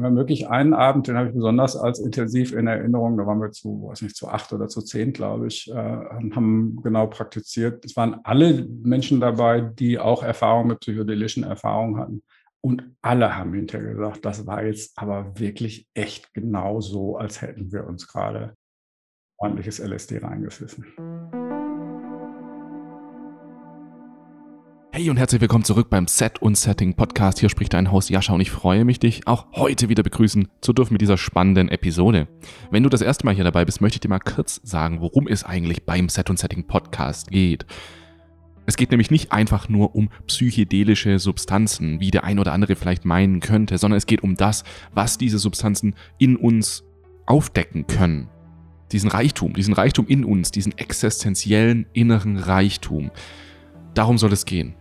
Haben wirklich einen Abend, den habe ich besonders als intensiv in Erinnerung. Da waren wir zu, weiß nicht, zu acht oder zu zehn, glaube ich, äh, haben genau praktiziert. Es waren alle Menschen dabei, die auch Erfahrung mit psychedelischen Erfahrungen hatten. Und alle haben hinterher gesagt, das war jetzt aber wirklich echt genau so, als hätten wir uns gerade ordentliches LSD reingepfiffen. Hey und herzlich willkommen zurück beim Set und Setting Podcast. Hier spricht dein Host Jascha und ich freue mich, dich auch heute wieder begrüßen zu dürfen mit dieser spannenden Episode. Wenn du das erste Mal hier dabei bist, möchte ich dir mal kurz sagen, worum es eigentlich beim Set und Setting Podcast geht. Es geht nämlich nicht einfach nur um psychedelische Substanzen, wie der ein oder andere vielleicht meinen könnte, sondern es geht um das, was diese Substanzen in uns aufdecken können. Diesen Reichtum, diesen Reichtum in uns, diesen existenziellen inneren Reichtum. Darum soll es gehen.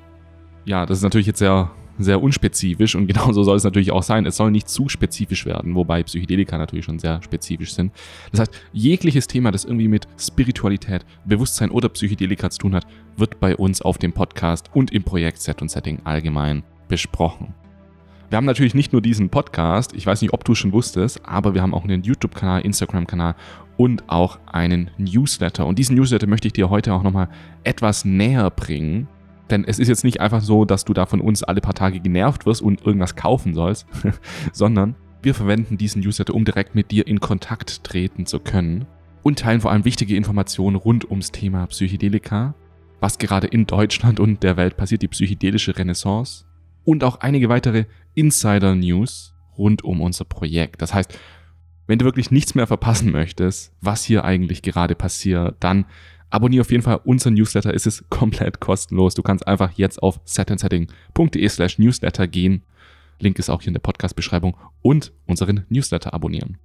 Ja, das ist natürlich jetzt sehr, sehr unspezifisch und genauso soll es natürlich auch sein. Es soll nicht zu spezifisch werden, wobei Psychedelika natürlich schon sehr spezifisch sind. Das heißt, jegliches Thema, das irgendwie mit Spiritualität, Bewusstsein oder Psychedelika zu tun hat, wird bei uns auf dem Podcast und im Projekt Set und Setting allgemein besprochen. Wir haben natürlich nicht nur diesen Podcast, ich weiß nicht, ob du schon wusstest, aber wir haben auch einen YouTube-Kanal, Instagram-Kanal und auch einen Newsletter. Und diesen Newsletter möchte ich dir heute auch nochmal etwas näher bringen. Denn es ist jetzt nicht einfach so, dass du da von uns alle paar Tage genervt wirst und irgendwas kaufen sollst, sondern wir verwenden diesen Newsletter, um direkt mit dir in Kontakt treten zu können und teilen vor allem wichtige Informationen rund ums Thema Psychedelika, was gerade in Deutschland und der Welt passiert, die psychedelische Renaissance und auch einige weitere Insider-News rund um unser Projekt. Das heißt, wenn du wirklich nichts mehr verpassen möchtest, was hier eigentlich gerade passiert, dann abonniere auf jeden Fall unseren Newsletter. Es ist komplett kostenlos. Du kannst einfach jetzt auf setandsetting.de slash newsletter gehen. Link ist auch hier in der Podcast-Beschreibung und unseren Newsletter abonnieren.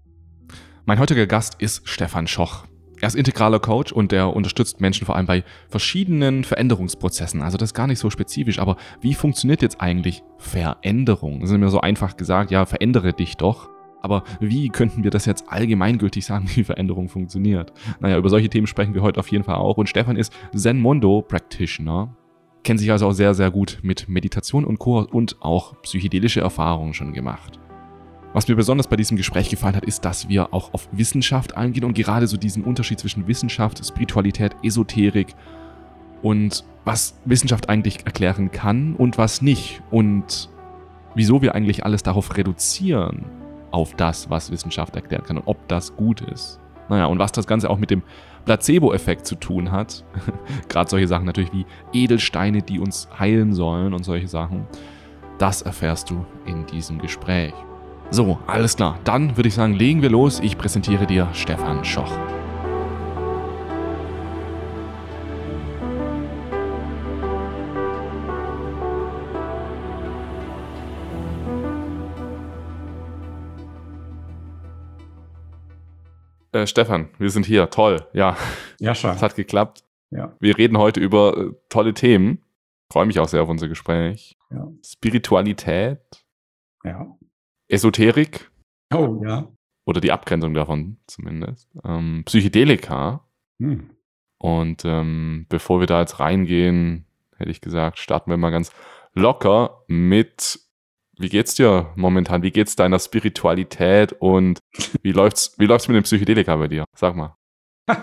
Mein heutiger Gast ist Stefan Schoch. Er ist integraler Coach und er unterstützt Menschen vor allem bei verschiedenen Veränderungsprozessen. Also das ist gar nicht so spezifisch, aber wie funktioniert jetzt eigentlich Veränderung? Das ist mir so einfach gesagt, ja, verändere dich doch. Aber wie könnten wir das jetzt allgemeingültig sagen, wie Veränderung funktioniert? Naja, über solche Themen sprechen wir heute auf jeden Fall auch. Und Stefan ist Zen Mondo Practitioner, kennt sich also auch sehr, sehr gut mit Meditation und Co. und auch psychedelische Erfahrungen schon gemacht. Was mir besonders bei diesem Gespräch gefallen hat, ist, dass wir auch auf Wissenschaft eingehen und gerade so diesen Unterschied zwischen Wissenschaft, Spiritualität, Esoterik und was Wissenschaft eigentlich erklären kann und was nicht und wieso wir eigentlich alles darauf reduzieren, auf das, was Wissenschaft erklären kann und ob das gut ist. Naja, und was das Ganze auch mit dem Placebo-Effekt zu tun hat, gerade solche Sachen natürlich wie Edelsteine, die uns heilen sollen und solche Sachen, das erfährst du in diesem Gespräch. So, alles klar. Dann würde ich sagen, legen wir los. Ich präsentiere dir Stefan Schoch. Äh, Stefan, wir sind hier. Toll. Ja. Ja, schon. Es hat geklappt. Ja. Wir reden heute über äh, tolle Themen. Freue mich auch sehr auf unser Gespräch. Ja. Spiritualität. Ja. Esoterik Oh, ja. oder die Abgrenzung davon zumindest, ähm, Psychedelika. Hm. Und ähm, bevor wir da jetzt reingehen, hätte ich gesagt, starten wir mal ganz locker mit, wie geht's dir momentan? Wie geht's deiner Spiritualität und wie läuft's, wie läuft's mit dem Psychedelika bei dir? Sag mal.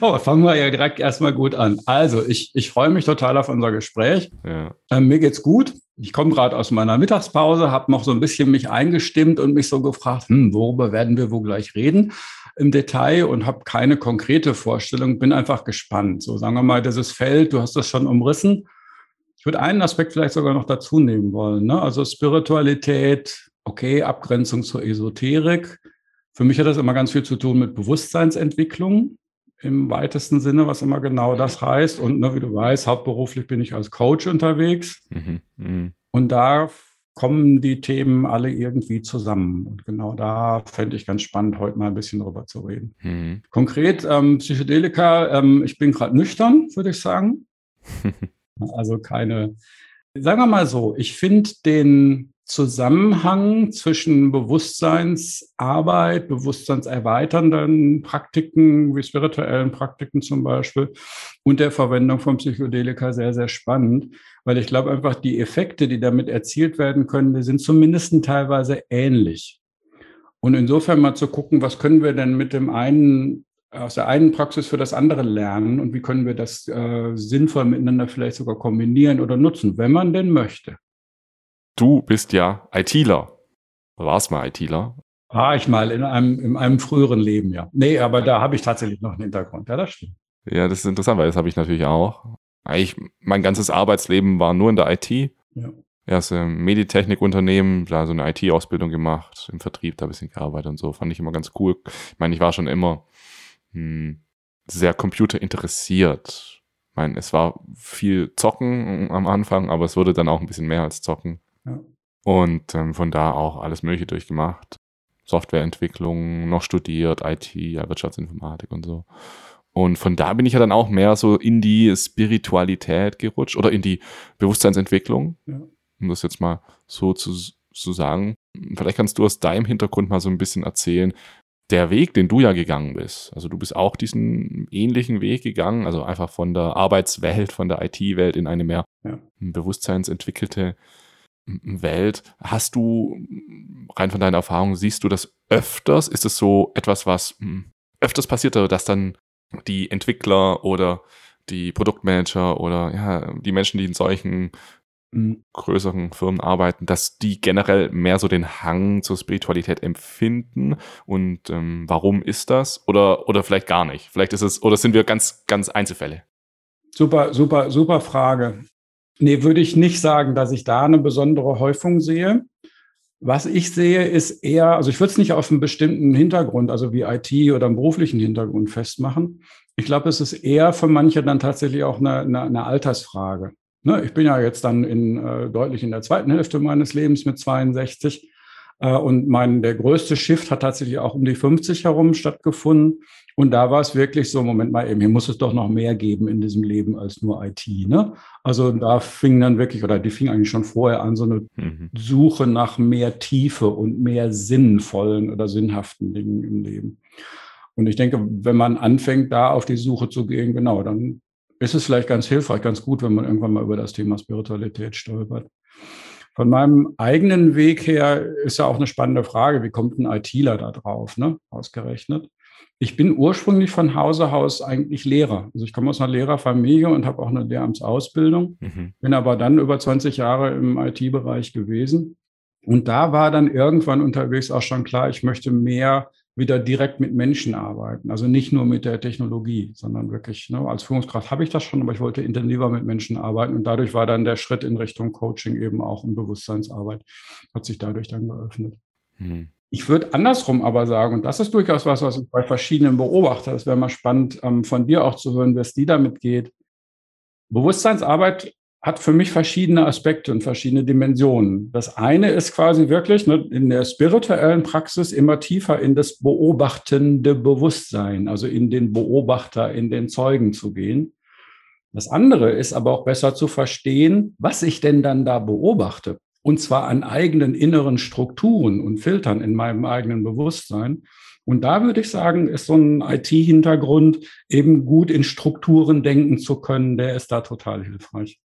oh, fangen wir ja direkt erstmal gut an. Also, ich, ich freue mich total auf unser Gespräch. Ja. Ähm, mir geht's gut. Ich komme gerade aus meiner Mittagspause, habe noch so ein bisschen mich eingestimmt und mich so gefragt, hm, worüber werden wir wohl gleich reden im Detail und habe keine konkrete Vorstellung, bin einfach gespannt. So sagen wir mal, dieses Feld, du hast das schon umrissen. Ich würde einen Aspekt vielleicht sogar noch dazu nehmen wollen. Ne? Also Spiritualität, okay, Abgrenzung zur Esoterik. Für mich hat das immer ganz viel zu tun mit Bewusstseinsentwicklung im weitesten Sinne, was immer genau das heißt. Und ne, wie du weißt, hauptberuflich bin ich als Coach unterwegs. Mhm. Mhm. Und da kommen die Themen alle irgendwie zusammen. Und genau da fände ich ganz spannend, heute mal ein bisschen drüber zu reden. Mhm. Konkret, ähm, Psychedelika, ähm, ich bin gerade nüchtern, würde ich sagen. Also keine, Sagen wir mal so, ich finde den Zusammenhang zwischen Bewusstseinsarbeit, bewusstseinserweiternden Praktiken, wie spirituellen Praktiken zum Beispiel, und der Verwendung von Psychedelika sehr, sehr spannend, weil ich glaube einfach, die Effekte, die damit erzielt werden können, die sind zumindest teilweise ähnlich. Und insofern mal zu gucken, was können wir denn mit dem einen aus der einen Praxis für das andere lernen und wie können wir das äh, sinnvoll miteinander vielleicht sogar kombinieren oder nutzen, wenn man denn möchte. Du bist ja ITler. Warst mal ITler? War ich mal in einem, in einem früheren Leben, ja. Nee, aber da habe ich tatsächlich noch einen Hintergrund. Ja, das stimmt. Ja, das ist interessant, weil das habe ich natürlich auch. Eigentlich, mein ganzes Arbeitsleben war nur in der IT. Ja. Erst im Meditechnikunternehmen, da so eine IT-Ausbildung gemacht, im Vertrieb da ein bisschen gearbeitet und so. Fand ich immer ganz cool. Ich meine, ich war schon immer sehr computerinteressiert. Ich meine, es war viel Zocken am Anfang, aber es wurde dann auch ein bisschen mehr als Zocken. Ja. Und ähm, von da auch alles Mögliche durchgemacht. Softwareentwicklung, noch studiert, IT, ja, Wirtschaftsinformatik und so. Und von da bin ich ja dann auch mehr so in die Spiritualität gerutscht oder in die Bewusstseinsentwicklung, ja. um das jetzt mal so zu, zu sagen. Vielleicht kannst du aus deinem Hintergrund mal so ein bisschen erzählen, der Weg, den du ja gegangen bist, also du bist auch diesen ähnlichen Weg gegangen, also einfach von der Arbeitswelt, von der IT-Welt in eine mehr ja. bewusstseinsentwickelte Welt. Hast du, rein von deiner Erfahrung, siehst du das öfters? Ist es so etwas, was hm, öfters passiert, dass dann die Entwickler oder die Produktmanager oder ja, die Menschen, die in solchen. Größeren Firmen arbeiten, dass die generell mehr so den Hang zur Spiritualität empfinden und ähm, warum ist das? Oder, oder vielleicht gar nicht. Vielleicht ist es, oder sind wir ganz, ganz Einzelfälle? Super, super, super Frage. Nee, würde ich nicht sagen, dass ich da eine besondere Häufung sehe. Was ich sehe, ist eher, also ich würde es nicht auf einen bestimmten Hintergrund, also wie IT oder einen beruflichen Hintergrund festmachen. Ich glaube, es ist eher für manche dann tatsächlich auch eine, eine, eine Altersfrage. Ne, ich bin ja jetzt dann in, äh, deutlich in der zweiten Hälfte meines Lebens mit 62. Äh, und mein, der größte Shift hat tatsächlich auch um die 50 herum stattgefunden. Und da war es wirklich so, Moment mal eben, hier muss es doch noch mehr geben in diesem Leben als nur IT. Ne? Also da fing dann wirklich, oder die fing eigentlich schon vorher an, so eine mhm. Suche nach mehr Tiefe und mehr sinnvollen oder sinnhaften Dingen im Leben. Und ich denke, wenn man anfängt, da auf die Suche zu gehen, genau, dann ist es vielleicht ganz hilfreich, ganz gut, wenn man irgendwann mal über das Thema Spiritualität stolpert. Von meinem eigenen Weg her ist ja auch eine spannende Frage, wie kommt ein ITler da drauf, ne? ausgerechnet. Ich bin ursprünglich von Hause aus eigentlich Lehrer. Also ich komme aus einer Lehrerfamilie und habe auch eine Lehramtsausbildung, mhm. bin aber dann über 20 Jahre im IT-Bereich gewesen. Und da war dann irgendwann unterwegs auch schon klar, ich möchte mehr wieder direkt mit Menschen arbeiten. Also nicht nur mit der Technologie, sondern wirklich, ne, als Führungskraft habe ich das schon, aber ich wollte intensiver mit Menschen arbeiten. Und dadurch war dann der Schritt in Richtung Coaching eben auch in Bewusstseinsarbeit, hat sich dadurch dann geöffnet. Mhm. Ich würde andersrum aber sagen, und das ist durchaus was, was ich bei verschiedenen beobachte, das wäre mal spannend ähm, von dir auch zu hören, wie es die damit geht. Bewusstseinsarbeit hat für mich verschiedene Aspekte und verschiedene Dimensionen. Das eine ist quasi wirklich ne, in der spirituellen Praxis immer tiefer in das beobachtende Bewusstsein, also in den Beobachter, in den Zeugen zu gehen. Das andere ist aber auch besser zu verstehen, was ich denn dann da beobachte. Und zwar an eigenen inneren Strukturen und Filtern in meinem eigenen Bewusstsein. Und da würde ich sagen, ist so ein IT-Hintergrund eben gut in Strukturen denken zu können, der ist da total hilfreich.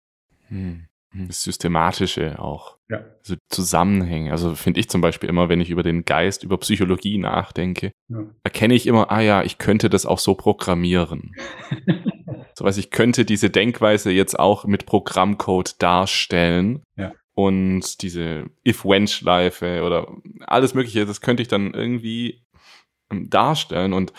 Hm. Das Systematische auch. Ja. Also Zusammenhänge. Also finde ich zum Beispiel immer, wenn ich über den Geist, über Psychologie nachdenke, ja. erkenne ich immer, ah ja, ich könnte das auch so programmieren. so was, ich könnte diese Denkweise jetzt auch mit Programmcode darstellen. Ja. Und diese If-When-Schleife oder alles Mögliche, das könnte ich dann irgendwie ähm, darstellen. Und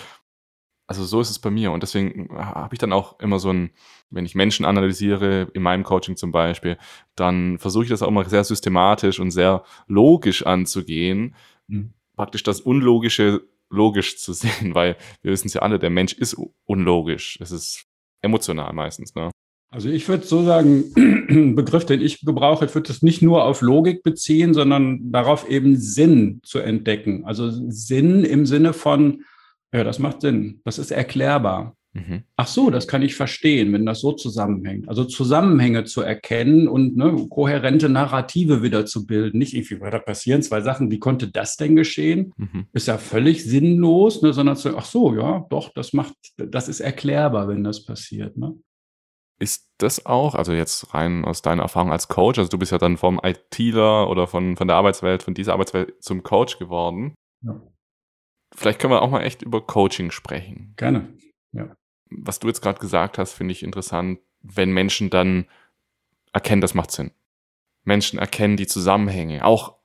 also so ist es bei mir. Und deswegen habe ich dann auch immer so ein, wenn ich Menschen analysiere, in meinem Coaching zum Beispiel, dann versuche ich das auch immer sehr systematisch und sehr logisch anzugehen. Mhm. Praktisch das Unlogische logisch zu sehen, weil wir wissen es ja alle, der Mensch ist unlogisch. Es ist emotional meistens, ne? Also ich würde so sagen, ein Begriff, den ich gebrauche, ich würde es nicht nur auf Logik beziehen, sondern darauf eben Sinn zu entdecken. Also Sinn im Sinne von, ja, das macht Sinn. Das ist erklärbar. Mhm. Ach so, das kann ich verstehen, wenn das so zusammenhängt. Also Zusammenhänge zu erkennen und ne, kohärente Narrative wieder zu bilden. Nicht irgendwie, da passieren zwei Sachen, wie konnte das denn geschehen? Mhm. Ist ja völlig sinnlos, ne, sondern zu, ach so, ja, doch, das macht, das ist erklärbar, wenn das passiert. Ne? Ist das auch, also jetzt rein aus deiner Erfahrung als Coach, also du bist ja dann vom ITler oder von, von der Arbeitswelt, von dieser Arbeitswelt zum Coach geworden. Ja. Vielleicht können wir auch mal echt über Coaching sprechen. Gerne, ja was du jetzt gerade gesagt hast, finde ich interessant, wenn Menschen dann erkennen, das macht Sinn. Menschen erkennen die Zusammenhänge, auch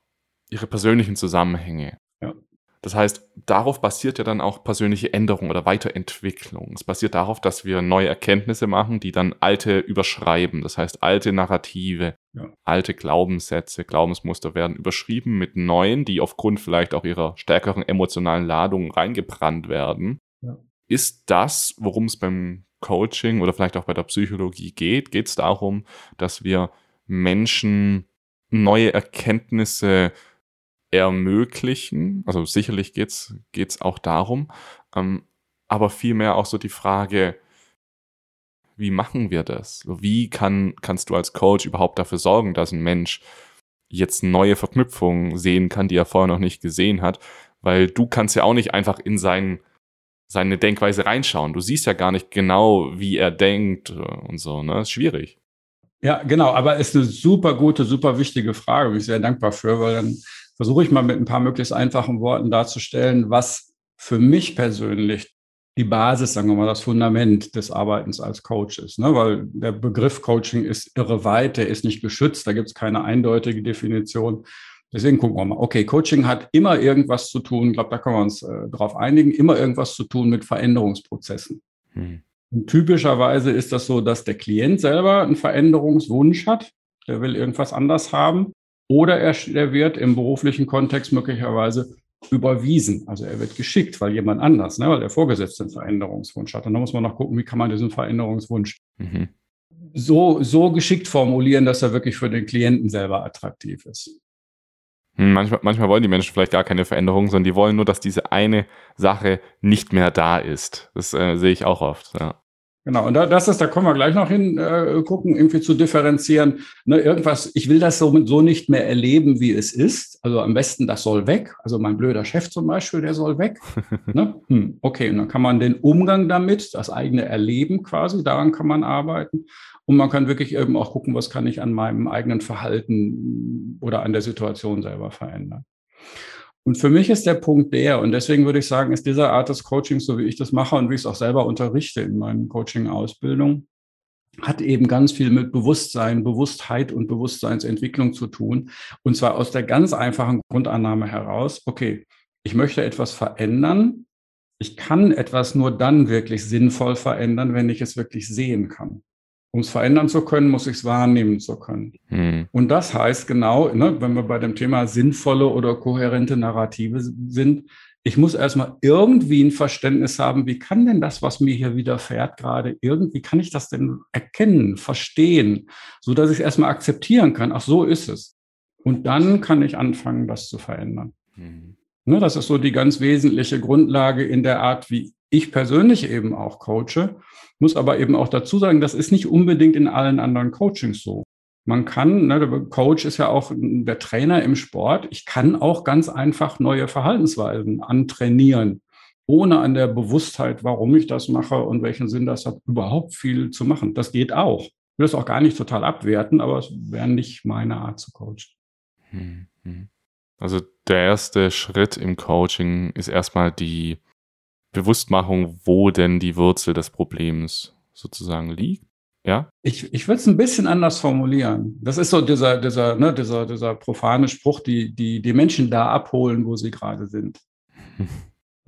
ihre persönlichen Zusammenhänge. Ja. Das heißt, darauf basiert ja dann auch persönliche Änderung oder Weiterentwicklung. Es basiert darauf, dass wir neue Erkenntnisse machen, die dann alte überschreiben. Das heißt, alte Narrative, ja. alte Glaubenssätze, Glaubensmuster werden überschrieben mit neuen, die aufgrund vielleicht auch ihrer stärkeren emotionalen Ladung reingebrannt werden. Ja. Ist das, worum es beim Coaching oder vielleicht auch bei der Psychologie geht? Geht es darum, dass wir Menschen neue Erkenntnisse ermöglichen? Also sicherlich geht es auch darum, ähm, aber vielmehr auch so die Frage, wie machen wir das? Wie kann, kannst du als Coach überhaupt dafür sorgen, dass ein Mensch jetzt neue Verknüpfungen sehen kann, die er vorher noch nicht gesehen hat? Weil du kannst ja auch nicht einfach in seinen seine Denkweise reinschauen. Du siehst ja gar nicht genau, wie er denkt äh, und so. Ne? Ist schwierig. Ja, genau. Aber es ist eine super gute, super wichtige Frage. Bin ich sehr dankbar für, weil dann versuche ich mal mit ein paar möglichst einfachen Worten darzustellen, was für mich persönlich die Basis, sagen wir mal, das Fundament des Arbeitens als Coach ist. Ne? Weil der Begriff Coaching ist irre weit, der ist nicht geschützt, da gibt es keine eindeutige Definition. Deswegen gucken wir mal. Okay, Coaching hat immer irgendwas zu tun, ich glaube, da können wir uns äh, darauf einigen, immer irgendwas zu tun mit Veränderungsprozessen. Hm. Und typischerweise ist das so, dass der Klient selber einen Veränderungswunsch hat, der will irgendwas anders haben, oder er, er wird im beruflichen Kontext möglicherweise überwiesen. Also er wird geschickt, weil jemand anders, ne, weil der Vorgesetzte einen Veränderungswunsch hat. Und dann muss man noch gucken, wie kann man diesen Veränderungswunsch mhm. so, so geschickt formulieren, dass er wirklich für den Klienten selber attraktiv ist. Hm, manchmal, manchmal wollen die Menschen vielleicht gar keine Veränderung, sondern die wollen nur, dass diese eine Sache nicht mehr da ist. Das äh, sehe ich auch oft. Ja. Genau, und da, das ist, da kommen wir gleich noch hin, äh, gucken, irgendwie zu differenzieren. Ne, irgendwas, ich will das so, so nicht mehr erleben, wie es ist. Also am besten, das soll weg. Also mein blöder Chef zum Beispiel, der soll weg. ne? hm, okay, und dann kann man den Umgang damit, das eigene Erleben quasi, daran kann man arbeiten. Und man kann wirklich eben auch gucken, was kann ich an meinem eigenen Verhalten oder an der Situation selber verändern. Und für mich ist der Punkt der, und deswegen würde ich sagen, ist dieser Art des Coachings, so wie ich das mache und wie ich es auch selber unterrichte in meinen Coaching-Ausbildungen, hat eben ganz viel mit Bewusstsein, Bewusstheit und Bewusstseinsentwicklung zu tun. Und zwar aus der ganz einfachen Grundannahme heraus, okay, ich möchte etwas verändern. Ich kann etwas nur dann wirklich sinnvoll verändern, wenn ich es wirklich sehen kann. Um es verändern zu können, muss ich es wahrnehmen zu können. Hm. Und das heißt genau, ne, wenn wir bei dem Thema sinnvolle oder kohärente Narrative sind, ich muss erstmal irgendwie ein Verständnis haben, wie kann denn das, was mir hier widerfährt, gerade irgendwie, kann ich das denn erkennen, verstehen, so dass ich es erstmal akzeptieren kann, ach so ist es. Und dann kann ich anfangen, das zu verändern. Mhm. Ne, das ist so die ganz wesentliche Grundlage in der Art, wie ich persönlich eben auch coache, muss aber eben auch dazu sagen, das ist nicht unbedingt in allen anderen Coachings so. Man kann, ne, der Coach ist ja auch der Trainer im Sport, ich kann auch ganz einfach neue Verhaltensweisen antrainieren, ohne an der Bewusstheit, warum ich das mache und welchen Sinn das hat, überhaupt viel zu machen. Das geht auch. Ich will das auch gar nicht total abwerten, aber es wäre nicht meine Art zu coachen. Hm, hm. Also der erste Schritt im Coaching ist erstmal die Bewusstmachung, wo denn die Wurzel des Problems sozusagen liegt. Ja? Ich, ich würde es ein bisschen anders formulieren. Das ist so dieser, dieser, ne, dieser, dieser profane Spruch, die, die die Menschen da abholen, wo sie gerade sind.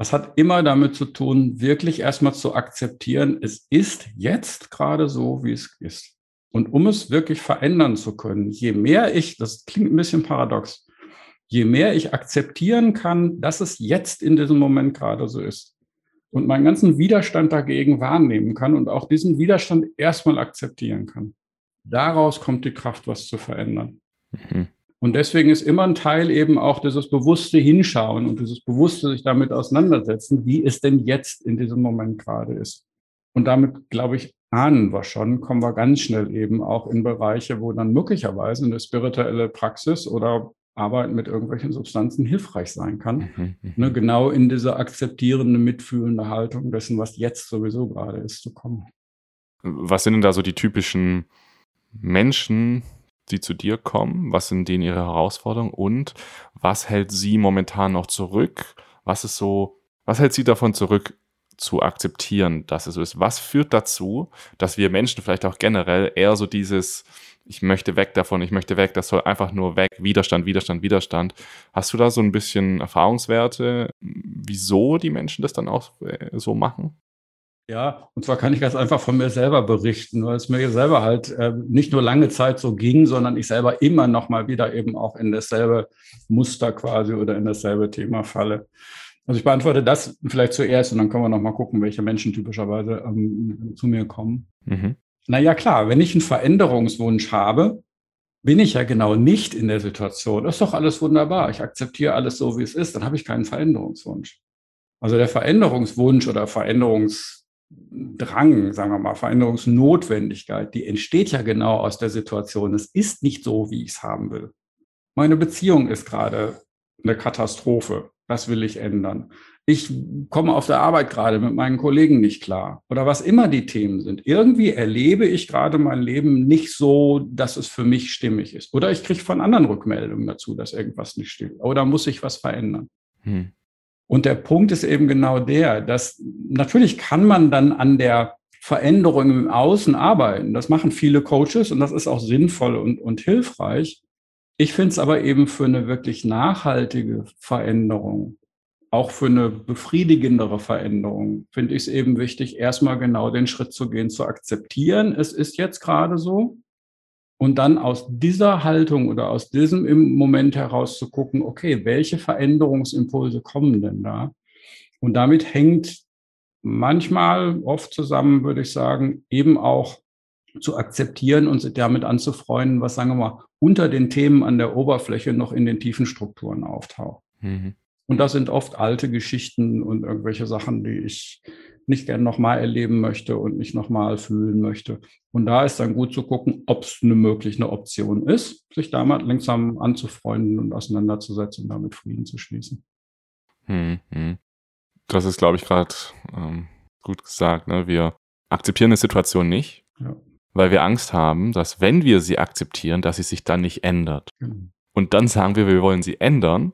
Das hat immer damit zu tun, wirklich erstmal zu akzeptieren, es ist jetzt gerade so, wie es ist. Und um es wirklich verändern zu können, je mehr ich, das klingt ein bisschen paradox, je mehr ich akzeptieren kann, dass es jetzt in diesem Moment gerade so ist, und meinen ganzen Widerstand dagegen wahrnehmen kann und auch diesen Widerstand erstmal akzeptieren kann. Daraus kommt die Kraft, was zu verändern. Mhm. Und deswegen ist immer ein Teil eben auch dieses bewusste Hinschauen und dieses bewusste sich damit auseinandersetzen, wie es denn jetzt in diesem Moment gerade ist. Und damit, glaube ich, ahnen wir schon, kommen wir ganz schnell eben auch in Bereiche, wo dann möglicherweise eine spirituelle Praxis oder Arbeit mit irgendwelchen Substanzen hilfreich sein kann. Mhm, mhm. ne, genau in diese akzeptierende, mitfühlende Haltung dessen, was jetzt sowieso gerade ist, zu kommen. Was sind denn da so die typischen Menschen, die zu dir kommen? Was sind denen ihre Herausforderungen? Und was hält sie momentan noch zurück? Was ist so, was hält sie davon zurück, zu akzeptieren, dass es so ist? Was führt dazu, dass wir Menschen vielleicht auch generell eher so dieses, ich möchte weg davon, ich möchte weg, das soll einfach nur weg, Widerstand, Widerstand, Widerstand. Hast du da so ein bisschen Erfahrungswerte, wieso die Menschen das dann auch äh, so machen? Ja, und zwar kann ich ganz einfach von mir selber berichten, weil es mir selber halt äh, nicht nur lange Zeit so ging, sondern ich selber immer noch mal wieder eben auch in dasselbe Muster quasi oder in dasselbe Thema falle. Also ich beantworte das vielleicht zuerst und dann können wir noch mal gucken, welche Menschen typischerweise ähm, zu mir kommen. Mhm. Naja, klar, wenn ich einen Veränderungswunsch habe, bin ich ja genau nicht in der Situation. Das ist doch alles wunderbar. Ich akzeptiere alles so, wie es ist. Dann habe ich keinen Veränderungswunsch. Also der Veränderungswunsch oder Veränderungsdrang, sagen wir mal, Veränderungsnotwendigkeit, die entsteht ja genau aus der Situation. Es ist nicht so, wie ich es haben will. Meine Beziehung ist gerade eine Katastrophe. Das will ich ändern ich komme auf der Arbeit gerade mit meinen Kollegen nicht klar oder was immer die Themen sind. Irgendwie erlebe ich gerade mein Leben nicht so, dass es für mich stimmig ist. Oder ich kriege von anderen Rückmeldungen dazu, dass irgendwas nicht stimmt. Oder muss sich was verändern. Hm. Und der Punkt ist eben genau der, dass natürlich kann man dann an der Veränderung im Außen arbeiten. Das machen viele Coaches und das ist auch sinnvoll und, und hilfreich. Ich finde es aber eben für eine wirklich nachhaltige Veränderung auch für eine befriedigendere Veränderung finde ich es eben wichtig, erstmal genau den Schritt zu gehen, zu akzeptieren, es ist jetzt gerade so. Und dann aus dieser Haltung oder aus diesem im Moment heraus zu gucken, okay, welche Veränderungsimpulse kommen denn da? Und damit hängt manchmal, oft zusammen, würde ich sagen, eben auch zu akzeptieren und sich damit anzufreunden, was, sagen wir mal, unter den Themen an der Oberfläche noch in den tiefen Strukturen auftaucht. Mhm. Und das sind oft alte Geschichten und irgendwelche Sachen, die ich nicht gern nochmal erleben möchte und nicht nochmal fühlen möchte. Und da ist dann gut zu gucken, ob es eine mögliche Option ist, sich damit langsam anzufreunden und auseinanderzusetzen und damit Frieden zu schließen. Hm, hm. Das ist, glaube ich, gerade ähm, gut gesagt. Ne? Wir akzeptieren eine Situation nicht, ja. weil wir Angst haben, dass wenn wir sie akzeptieren, dass sie sich dann nicht ändert. Genau. Und dann sagen wir, wir wollen sie ändern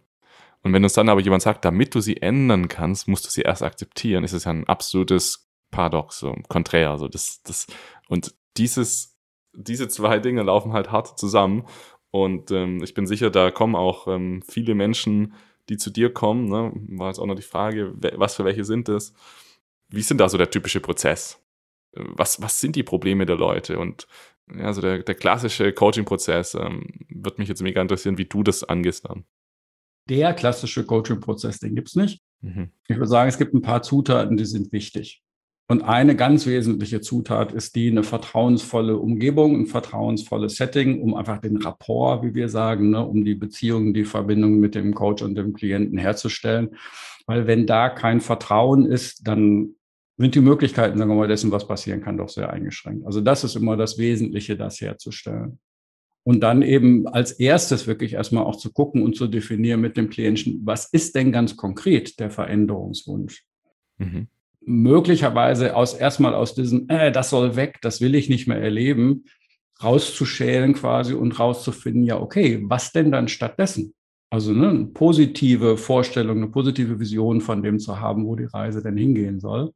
und wenn uns dann aber jemand sagt, damit du sie ändern kannst, musst du sie erst akzeptieren, ist es ja ein absolutes Paradox, so konträr. Also das, das, und dieses, diese zwei Dinge laufen halt hart zusammen. Und ähm, ich bin sicher, da kommen auch ähm, viele Menschen, die zu dir kommen. Ne? War jetzt auch noch die Frage, was für welche sind das? Wie sind da so der typische Prozess? Was, was sind die Probleme der Leute? Und ja, also der, der klassische Coaching-Prozess ähm, wird mich jetzt mega interessieren, wie du das angehst dann der klassische Coaching-Prozess, den gibt es nicht. Mhm. Ich würde sagen, es gibt ein paar Zutaten, die sind wichtig. Und eine ganz wesentliche Zutat ist die, eine vertrauensvolle Umgebung, ein vertrauensvolles Setting, um einfach den Rapport, wie wir sagen, ne, um die Beziehung, die Verbindung mit dem Coach und dem Klienten herzustellen. Weil wenn da kein Vertrauen ist, dann sind die Möglichkeiten, sagen wir mal, dessen, was passieren kann, doch sehr eingeschränkt. Also das ist immer das Wesentliche, das herzustellen. Und dann eben als erstes wirklich erstmal auch zu gucken und zu definieren mit dem Klienten, was ist denn ganz konkret der Veränderungswunsch? Mhm. Möglicherweise aus erstmal aus diesem, äh, das soll weg, das will ich nicht mehr erleben, rauszuschälen quasi und rauszufinden, ja, okay, was denn dann stattdessen? Also ne, eine positive Vorstellung, eine positive Vision von dem zu haben, wo die Reise denn hingehen soll.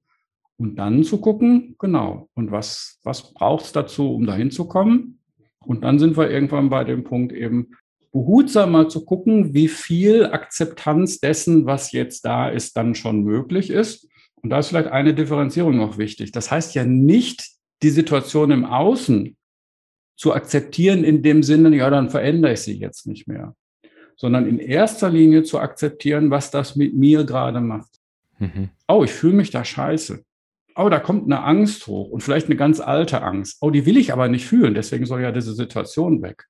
Und dann zu gucken, genau, und was, was braucht es dazu, um dahin zu kommen? Und dann sind wir irgendwann bei dem Punkt eben, behutsam mal zu gucken, wie viel Akzeptanz dessen, was jetzt da ist, dann schon möglich ist. Und da ist vielleicht eine Differenzierung noch wichtig. Das heißt ja nicht, die Situation im Außen zu akzeptieren in dem Sinne, ja, dann verändere ich sie jetzt nicht mehr, sondern in erster Linie zu akzeptieren, was das mit mir gerade macht. Mhm. Oh, ich fühle mich da scheiße oh, da kommt eine Angst hoch und vielleicht eine ganz alte Angst. Oh, die will ich aber nicht fühlen, deswegen soll ja diese Situation weg.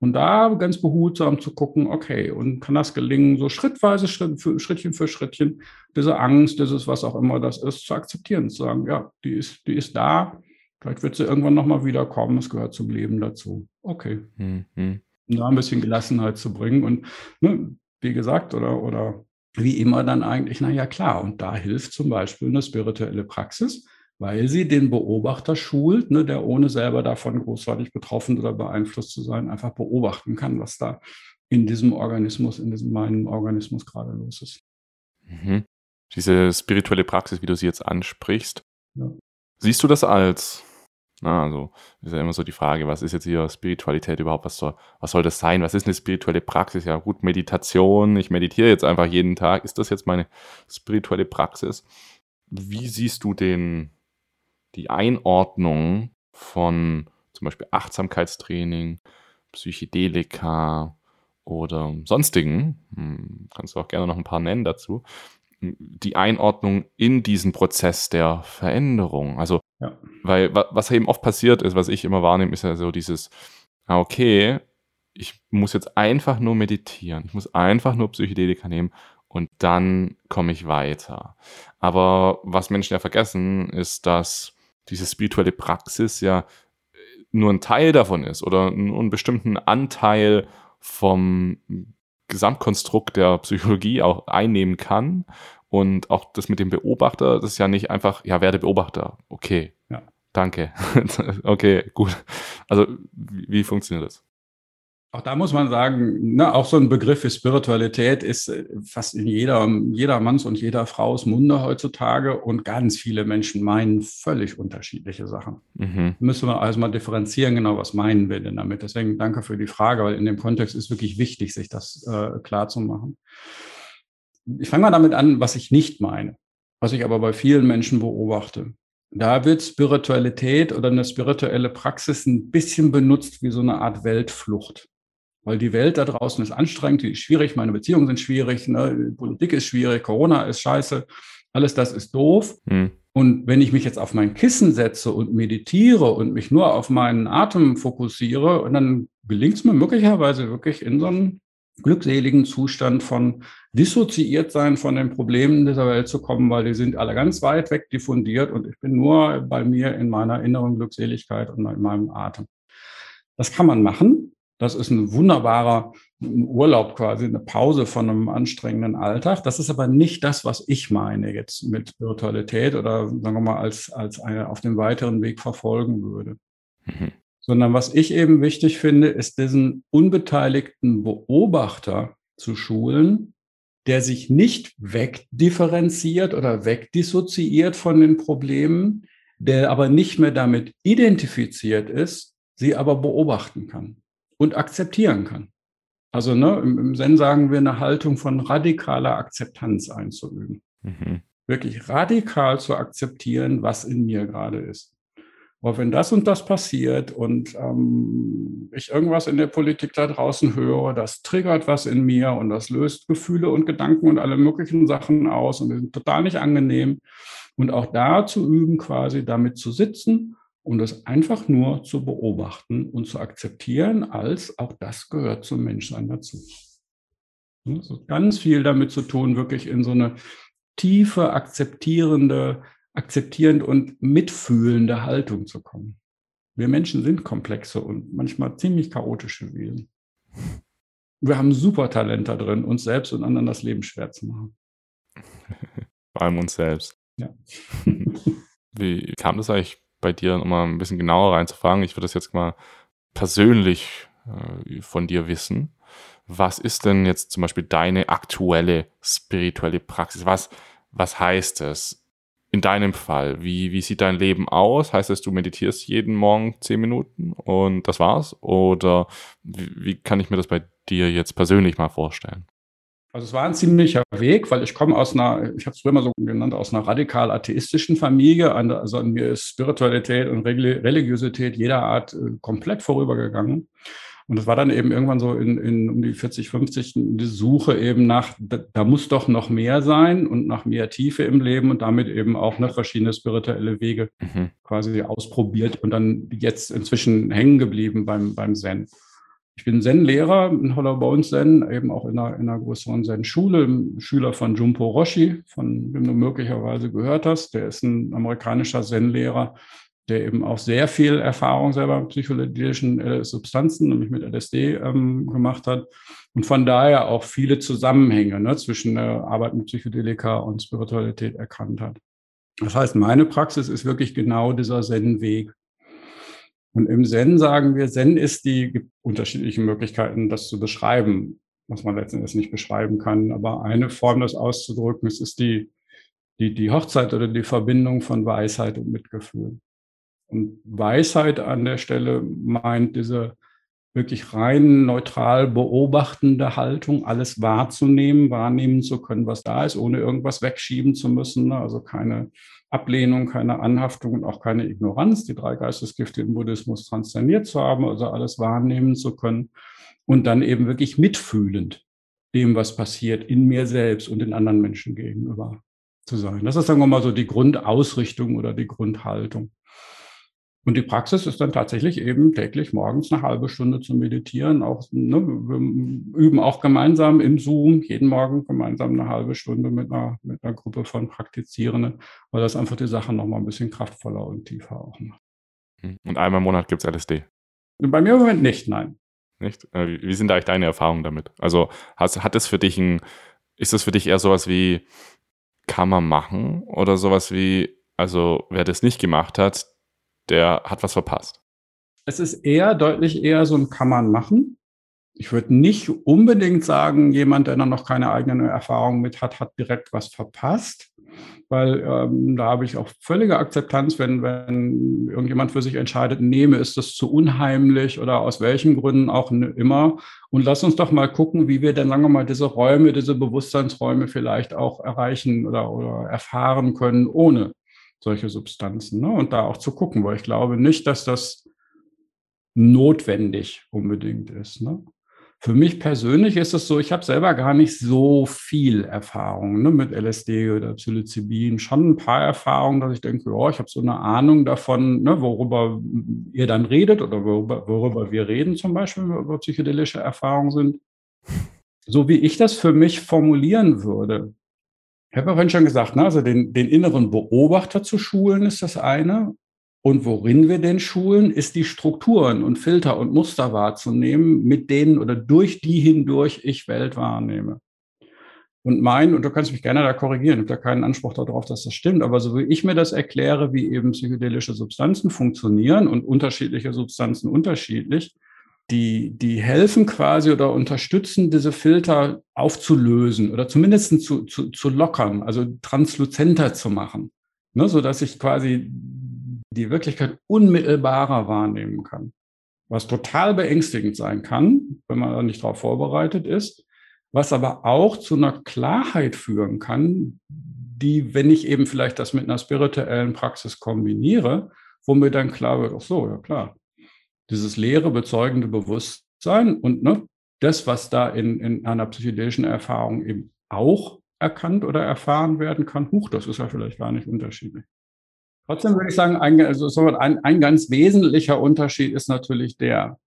Und da ganz behutsam zu gucken, okay, und kann das gelingen, so schrittweise, Schritt für, Schrittchen für Schrittchen, diese Angst, dieses, was auch immer das ist, zu akzeptieren, zu sagen, ja, die ist, die ist da, vielleicht wird sie irgendwann nochmal wiederkommen, es gehört zum Leben dazu. Okay. Mhm. Da ein bisschen Gelassenheit zu bringen und, ne, wie gesagt, oder, oder wie immer dann eigentlich, naja, klar, und da hilft zum Beispiel eine spirituelle Praxis, weil sie den Beobachter schult, ne, der ohne selber davon großartig betroffen oder beeinflusst zu sein, einfach beobachten kann, was da in diesem Organismus, in diesem meinen Organismus gerade los ist. Mhm. Diese spirituelle Praxis, wie du sie jetzt ansprichst, ja. siehst du das als, na, also ist ja immer so die Frage, was ist jetzt hier Spiritualität überhaupt, was soll, was soll das sein, was ist eine spirituelle Praxis? Ja gut, Meditation, ich meditiere jetzt einfach jeden Tag, ist das jetzt meine spirituelle Praxis? Wie siehst du den, die Einordnung von zum Beispiel Achtsamkeitstraining, Psychedelika oder sonstigen, hm, kannst du auch gerne noch ein paar nennen dazu, die Einordnung in diesen Prozess der Veränderung. Also, ja. weil was eben oft passiert ist, was ich immer wahrnehme, ist ja so dieses, ah, okay, ich muss jetzt einfach nur meditieren, ich muss einfach nur Psychedelika nehmen und dann komme ich weiter. Aber was Menschen ja vergessen, ist, dass diese spirituelle Praxis ja nur ein Teil davon ist oder einen bestimmten Anteil vom Gesamtkonstrukt der Psychologie auch einnehmen kann. Und auch das mit dem Beobachter, das ist ja nicht einfach, ja, werde Beobachter. Okay. Ja. Danke. okay, gut. Also, wie, wie funktioniert das? Auch da muss man sagen, ne, auch so ein Begriff wie Spiritualität ist äh, fast in jeder, jeder Manns und jeder Frau's Munde heutzutage und ganz viele Menschen meinen völlig unterschiedliche Sachen. Mhm. Müssen wir also mal differenzieren, genau, was meinen wir denn damit? Deswegen danke für die Frage, weil in dem Kontext ist wirklich wichtig, sich das äh, klar zu machen. Ich fange mal damit an, was ich nicht meine, was ich aber bei vielen Menschen beobachte. Da wird Spiritualität oder eine spirituelle Praxis ein bisschen benutzt wie so eine Art Weltflucht weil die Welt da draußen ist anstrengend, die ist schwierig, meine Beziehungen sind schwierig, ne? Politik ist schwierig, Corona ist scheiße, alles das ist doof. Mhm. Und wenn ich mich jetzt auf mein Kissen setze und meditiere und mich nur auf meinen Atem fokussiere, dann gelingt es mir möglicherweise wirklich in so einen glückseligen Zustand von dissoziiert sein von den Problemen dieser Welt zu kommen, weil die sind alle ganz weit weg diffundiert und ich bin nur bei mir in meiner inneren Glückseligkeit und in meinem Atem. Das kann man machen. Das ist ein wunderbarer Urlaub quasi, eine Pause von einem anstrengenden Alltag. Das ist aber nicht das, was ich meine jetzt mit Virtualität oder sagen wir mal als, als eine auf dem weiteren Weg verfolgen würde. Mhm. Sondern was ich eben wichtig finde, ist diesen unbeteiligten Beobachter zu schulen, der sich nicht wegdifferenziert oder wegdissoziiert von den Problemen, der aber nicht mehr damit identifiziert ist, sie aber beobachten kann und akzeptieren kann. Also ne, im, im Zen sagen wir eine Haltung von radikaler Akzeptanz einzuüben. Mhm. Wirklich radikal zu akzeptieren, was in mir gerade ist. Aber wenn das und das passiert und ähm, ich irgendwas in der Politik da draußen höre, das triggert was in mir und das löst Gefühle und Gedanken und alle möglichen Sachen aus und die sind total nicht angenehm. Und auch da zu üben, quasi damit zu sitzen um das einfach nur zu beobachten und zu akzeptieren, als auch das gehört zum Menschsein dazu. Also ganz viel damit zu tun, wirklich in so eine tiefe, akzeptierende, akzeptierend und mitfühlende Haltung zu kommen. Wir Menschen sind komplexe und manchmal ziemlich chaotische Wesen. Wir haben super Talent da drin, uns selbst und anderen das Leben schwer zu machen. Vor allem uns selbst. Ja. Wie kam das eigentlich bei dir nochmal ein bisschen genauer reinzufangen. Ich würde das jetzt mal persönlich äh, von dir wissen. Was ist denn jetzt zum Beispiel deine aktuelle spirituelle Praxis? Was, was heißt es in deinem Fall? Wie, wie sieht dein Leben aus? Heißt es, du meditierst jeden Morgen zehn Minuten und das war's? Oder wie, wie kann ich mir das bei dir jetzt persönlich mal vorstellen? Also es war ein ziemlicher Weg, weil ich komme aus einer, ich habe es früher mal so genannt, aus einer radikal atheistischen Familie. Also an mir ist Spiritualität und Religiosität jeder Art äh, komplett vorübergegangen. Und es war dann eben irgendwann so in, in um die 40, 50 die Suche eben nach, da, da, muss doch noch mehr sein und nach mehr Tiefe im Leben und damit eben auch ne, verschiedene spirituelle Wege mhm. quasi ausprobiert und dann jetzt inzwischen hängen geblieben beim, beim Zen. Ich bin Zen-Lehrer in Hollow Bones Zen, eben auch in einer, in einer größeren Zen-Schule, Schüler von Jumpo Roshi, von dem du möglicherweise gehört hast. Der ist ein amerikanischer Zen-Lehrer, der eben auch sehr viel Erfahrung selber mit psychedelischen äh, Substanzen, nämlich mit LSD, ähm, gemacht hat. Und von daher auch viele Zusammenhänge ne, zwischen der Arbeit mit Psychedelika und Spiritualität erkannt hat. Das heißt, meine Praxis ist wirklich genau dieser Zen-Weg. Und im Zen sagen wir, Zen ist die, gibt unterschiedliche Möglichkeiten, das zu beschreiben, was man letztendlich nicht beschreiben kann. Aber eine Form, das auszudrücken, ist, ist die, die, die Hochzeit oder die Verbindung von Weisheit und Mitgefühl. Und Weisheit an der Stelle meint diese wirklich rein neutral beobachtende Haltung, alles wahrzunehmen, wahrnehmen zu können, was da ist, ohne irgendwas wegschieben zu müssen. Also keine Ablehnung, keine Anhaftung und auch keine Ignoranz, die drei Geistesgifte im Buddhismus transzendiert zu haben, also alles wahrnehmen zu können und dann eben wirklich mitfühlend dem, was passiert, in mir selbst und den anderen Menschen gegenüber zu sein. Das ist, sagen wir mal, so die Grundausrichtung oder die Grundhaltung. Und die Praxis ist dann tatsächlich eben täglich morgens eine halbe Stunde zu meditieren. Auch, ne, wir üben auch gemeinsam im Zoom, jeden Morgen gemeinsam eine halbe Stunde mit einer, mit einer Gruppe von Praktizierenden, weil das einfach die Sache nochmal ein bisschen kraftvoller und tiefer auch macht. Hm. Und einmal im Monat gibt es LSD? Bei mir im Moment nicht, nein. Nicht? Äh, wie sind eigentlich deine Erfahrungen damit? Also hast, hat es für dich ein, ist das für dich eher sowas wie, kann man machen? Oder sowas wie, also wer das nicht gemacht hat, der hat was verpasst. Es ist eher, deutlich eher so ein kann man machen. Ich würde nicht unbedingt sagen, jemand, der noch keine eigene Erfahrung mit hat, hat direkt was verpasst, weil ähm, da habe ich auch völlige Akzeptanz, wenn, wenn irgendjemand für sich entscheidet, nehme, ist das zu unheimlich oder aus welchen Gründen auch immer. Und lass uns doch mal gucken, wie wir denn, wir mal, diese Räume, diese Bewusstseinsräume vielleicht auch erreichen oder, oder erfahren können, ohne solche Substanzen. Ne? Und da auch zu gucken, weil ich glaube nicht, dass das notwendig unbedingt ist. Ne? Für mich persönlich ist es so, ich habe selber gar nicht so viel Erfahrung ne, mit LSD oder Psilocybin. Schon ein paar Erfahrungen, dass ich denke, ja, ich habe so eine Ahnung davon, ne, worüber ihr dann redet oder worüber, worüber wir reden, zum Beispiel, über psychedelische Erfahrungen sind. So wie ich das für mich formulieren würde, ich habe ja vorhin schon gesagt, ne, also den, den inneren Beobachter zu schulen ist das eine. Und worin wir den schulen, ist die Strukturen und Filter und Muster wahrzunehmen, mit denen oder durch die hindurch ich Welt wahrnehme. Und mein, und du kannst mich gerne da korrigieren, ich habe da keinen Anspruch darauf, dass das stimmt, aber so wie ich mir das erkläre, wie eben psychedelische Substanzen funktionieren und unterschiedliche Substanzen unterschiedlich, die, die helfen quasi oder unterstützen, diese Filter aufzulösen oder zumindest zu, zu, zu lockern, also transluzenter zu machen, ne, so dass ich quasi die Wirklichkeit unmittelbarer wahrnehmen kann. Was total beängstigend sein kann, wenn man da nicht darauf vorbereitet ist, was aber auch zu einer Klarheit führen kann, die, wenn ich eben vielleicht das mit einer spirituellen Praxis kombiniere, wo mir dann klar wird, ach so, ja klar, dieses leere, bezeugende Bewusstsein und ne, das, was da in, in einer psychedelischen Erfahrung eben auch erkannt oder erfahren werden kann, huch, das ist ja vielleicht gar nicht unterschiedlich. Trotzdem würde ich sagen, ein, also ein, ein ganz wesentlicher Unterschied ist natürlich der,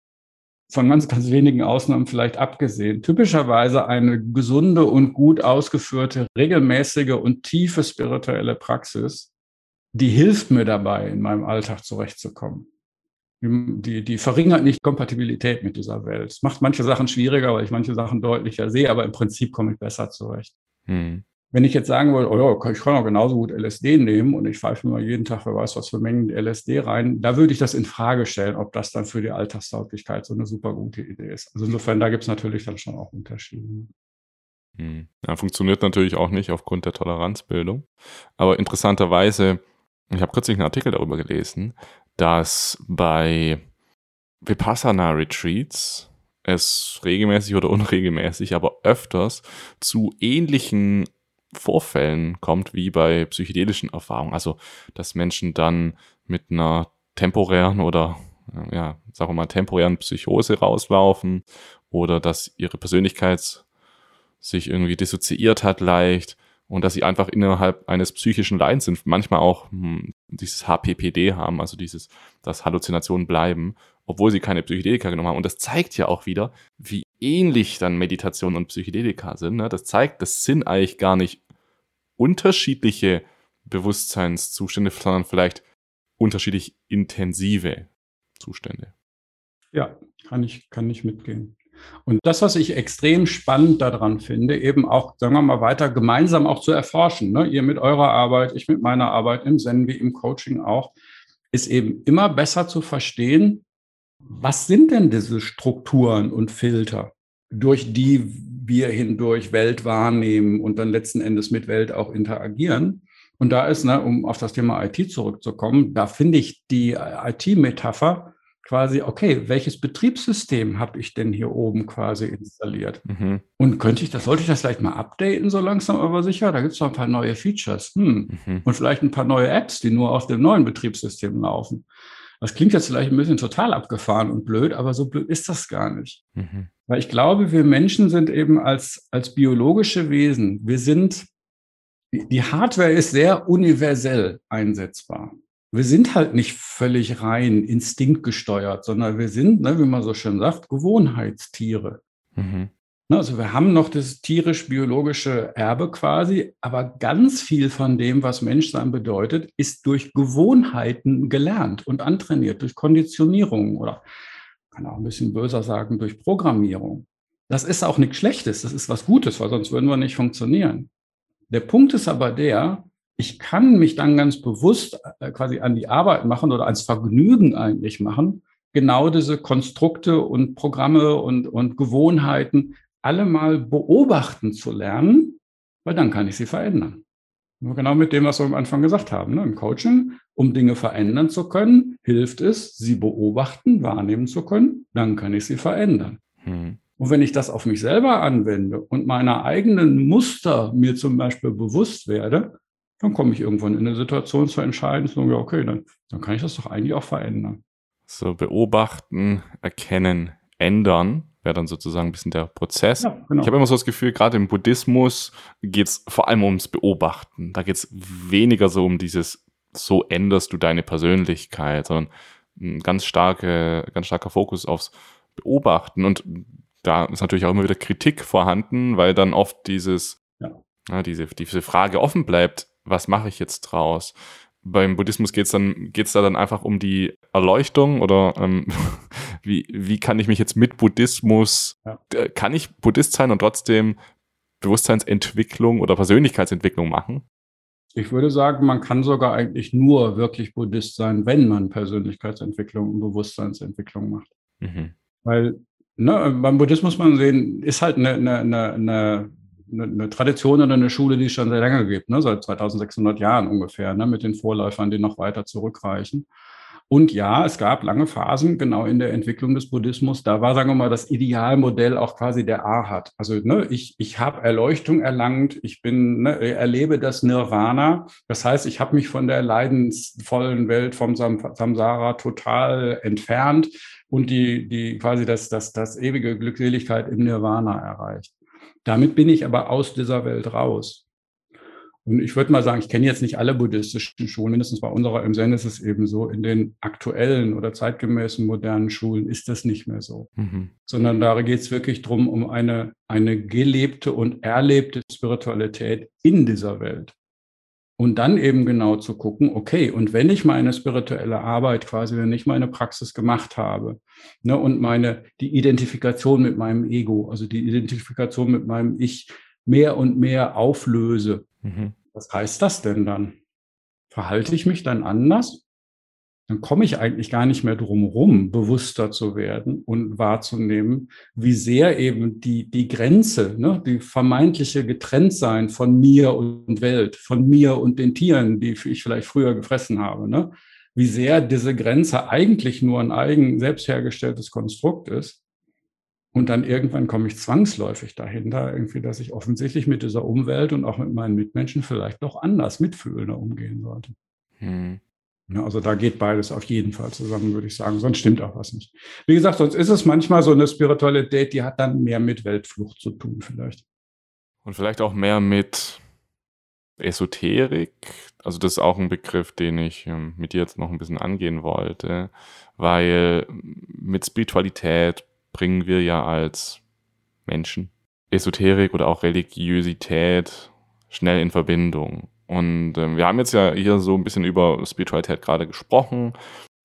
von ganz, ganz wenigen Ausnahmen vielleicht abgesehen, typischerweise eine gesunde und gut ausgeführte, regelmäßige und tiefe spirituelle Praxis, die hilft mir dabei, in meinem Alltag zurechtzukommen die, die verringert nicht Kompatibilität mit dieser Welt. Es macht manche Sachen schwieriger, weil ich manche Sachen deutlicher sehe, aber im Prinzip komme ich besser zurecht. Hm. Wenn ich jetzt sagen würde, oh ja, ich kann auch genauso gut LSD nehmen und ich pfeife mir jeden Tag, wer weiß was für Mengen LSD rein, da würde ich das in Frage stellen, ob das dann für die Alltagstauglichkeit so eine super gute Idee ist. Also insofern, da gibt es natürlich dann schon auch Unterschiede. Hm. Ja, funktioniert natürlich auch nicht aufgrund der Toleranzbildung. Aber interessanterweise, ich habe kürzlich einen Artikel darüber gelesen, dass bei Vipassana Retreats es regelmäßig oder unregelmäßig, aber öfters zu ähnlichen Vorfällen kommt wie bei psychedelischen Erfahrungen. Also, dass Menschen dann mit einer temporären oder, ja, sagen wir mal, temporären Psychose rauslaufen oder dass ihre Persönlichkeit sich irgendwie dissoziiert hat leicht und dass sie einfach innerhalb eines psychischen Leidens sind, manchmal auch hm, dieses HPPD haben, also dieses, dass Halluzinationen bleiben obwohl sie keine Psychedelika genommen haben. Und das zeigt ja auch wieder, wie ähnlich dann Meditation und Psychedelika sind. Ne? Das zeigt, das sind eigentlich gar nicht unterschiedliche Bewusstseinszustände, sondern vielleicht unterschiedlich intensive Zustände. Ja, kann ich, kann ich mitgehen. Und das, was ich extrem spannend daran finde, eben auch, sagen wir mal, weiter gemeinsam auch zu erforschen, ne? ihr mit eurer Arbeit, ich mit meiner Arbeit im Zen wie im Coaching auch, ist eben immer besser zu verstehen, was sind denn diese Strukturen und Filter, durch die wir hindurch Welt wahrnehmen und dann letzten Endes mit Welt auch interagieren. Und da ist, ne, um auf das Thema IT zurückzukommen, da finde ich die IT-Metapher quasi, okay, welches Betriebssystem habe ich denn hier oben quasi installiert? Mhm. Und könnte ich das, sollte ich das vielleicht mal updaten, so langsam aber sicher? Da gibt es noch ein paar neue Features. Hm. Mhm. Und vielleicht ein paar neue Apps, die nur auf dem neuen Betriebssystem laufen. Das klingt jetzt vielleicht ein bisschen total abgefahren und blöd, aber so blöd ist das gar nicht. Mhm. Weil ich glaube, wir Menschen sind eben als, als biologische Wesen, wir sind, die Hardware ist sehr universell einsetzbar wir sind halt nicht völlig rein instinktgesteuert, sondern wir sind, ne, wie man so schön sagt, Gewohnheitstiere. Mhm. Ne, also wir haben noch das tierisch-biologische Erbe quasi, aber ganz viel von dem, was Menschsein bedeutet, ist durch Gewohnheiten gelernt und antrainiert, durch Konditionierung oder kann auch ein bisschen böser sagen, durch Programmierung. Das ist auch nichts Schlechtes, das ist was Gutes, weil sonst würden wir nicht funktionieren. Der Punkt ist aber der, ich kann mich dann ganz bewusst äh, quasi an die Arbeit machen oder ans Vergnügen eigentlich machen, genau diese Konstrukte und Programme und, und Gewohnheiten alle mal beobachten zu lernen, weil dann kann ich sie verändern. Genau mit dem, was wir am Anfang gesagt haben. Ne? Im Coaching, um Dinge verändern zu können, hilft es, sie beobachten, wahrnehmen zu können, dann kann ich sie verändern. Hm. Und wenn ich das auf mich selber anwende und meiner eigenen Muster mir zum Beispiel bewusst werde, dann komme ich irgendwann in eine Situation zu entscheiden, so, ja, okay, dann, dann kann ich das doch eigentlich auch verändern. So beobachten, erkennen, ändern wäre dann sozusagen ein bisschen der Prozess. Ja, genau. Ich habe immer so das Gefühl, gerade im Buddhismus geht es vor allem ums Beobachten. Da geht es weniger so um dieses, so änderst du deine Persönlichkeit, sondern ein ganz, starke, ganz starker Fokus aufs Beobachten. Und da ist natürlich auch immer wieder Kritik vorhanden, weil dann oft dieses, ja. Ja, diese, diese Frage offen bleibt, was mache ich jetzt draus? Beim Buddhismus geht es dann, geht's da dann einfach um die Erleuchtung oder ähm, wie, wie kann ich mich jetzt mit Buddhismus, ja. kann ich Buddhist sein und trotzdem Bewusstseinsentwicklung oder Persönlichkeitsentwicklung machen? Ich würde sagen, man kann sogar eigentlich nur wirklich Buddhist sein, wenn man Persönlichkeitsentwicklung und Bewusstseinsentwicklung macht. Mhm. Weil ne, beim Buddhismus muss man sehen, ist halt eine, eine, eine, eine, eine Tradition oder eine Schule, die es schon sehr lange gibt, ne? seit 2600 Jahren ungefähr, ne? mit den Vorläufern, die noch weiter zurückreichen. Und ja, es gab lange Phasen genau in der Entwicklung des Buddhismus. Da war, sagen wir mal, das Idealmodell auch quasi der Arhat. Also ne, ich, ich habe Erleuchtung erlangt, ich bin, ne, erlebe das Nirvana. Das heißt, ich habe mich von der leidensvollen Welt vom Samsara total entfernt und die, die quasi das, das, das ewige Glückseligkeit im Nirvana erreicht. Damit bin ich aber aus dieser Welt raus. Und ich würde mal sagen, ich kenne jetzt nicht alle buddhistischen Schulen, mindestens bei unserer im Zen ist es eben so, in den aktuellen oder zeitgemäßen modernen Schulen ist das nicht mehr so. Mhm. Sondern da geht es wirklich darum, um eine, eine gelebte und erlebte Spiritualität in dieser Welt. Und dann eben genau zu gucken, okay, und wenn ich meine spirituelle Arbeit quasi, wenn ich meine Praxis gemacht habe, ne, und meine, die Identifikation mit meinem Ego, also die Identifikation mit meinem Ich mehr und mehr auflöse, mhm. was heißt das denn dann? Verhalte ich mich dann anders? Dann komme ich eigentlich gar nicht mehr drum rum, bewusster zu werden und wahrzunehmen, wie sehr eben die, die Grenze, ne, die vermeintliche Getrenntsein von mir und Welt, von mir und den Tieren, die ich vielleicht früher gefressen habe, ne, wie sehr diese Grenze eigentlich nur ein eigen selbst hergestelltes Konstrukt ist. Und dann irgendwann komme ich zwangsläufig dahinter, irgendwie, dass ich offensichtlich mit dieser Umwelt und auch mit meinen Mitmenschen vielleicht doch anders mitfühlender umgehen sollte. Hm. Ja, also da geht beides auf jeden Fall zusammen, würde ich sagen. Sonst stimmt auch was nicht. Wie gesagt, sonst ist es manchmal so eine Spiritualität, die hat dann mehr mit Weltflucht zu tun vielleicht. Und vielleicht auch mehr mit Esoterik, also das ist auch ein Begriff, den ich ähm, mit dir jetzt noch ein bisschen angehen wollte, weil mit Spiritualität bringen wir ja als Menschen Esoterik oder auch Religiosität schnell in Verbindung. Und ähm, wir haben jetzt ja hier so ein bisschen über Spiritualität gerade gesprochen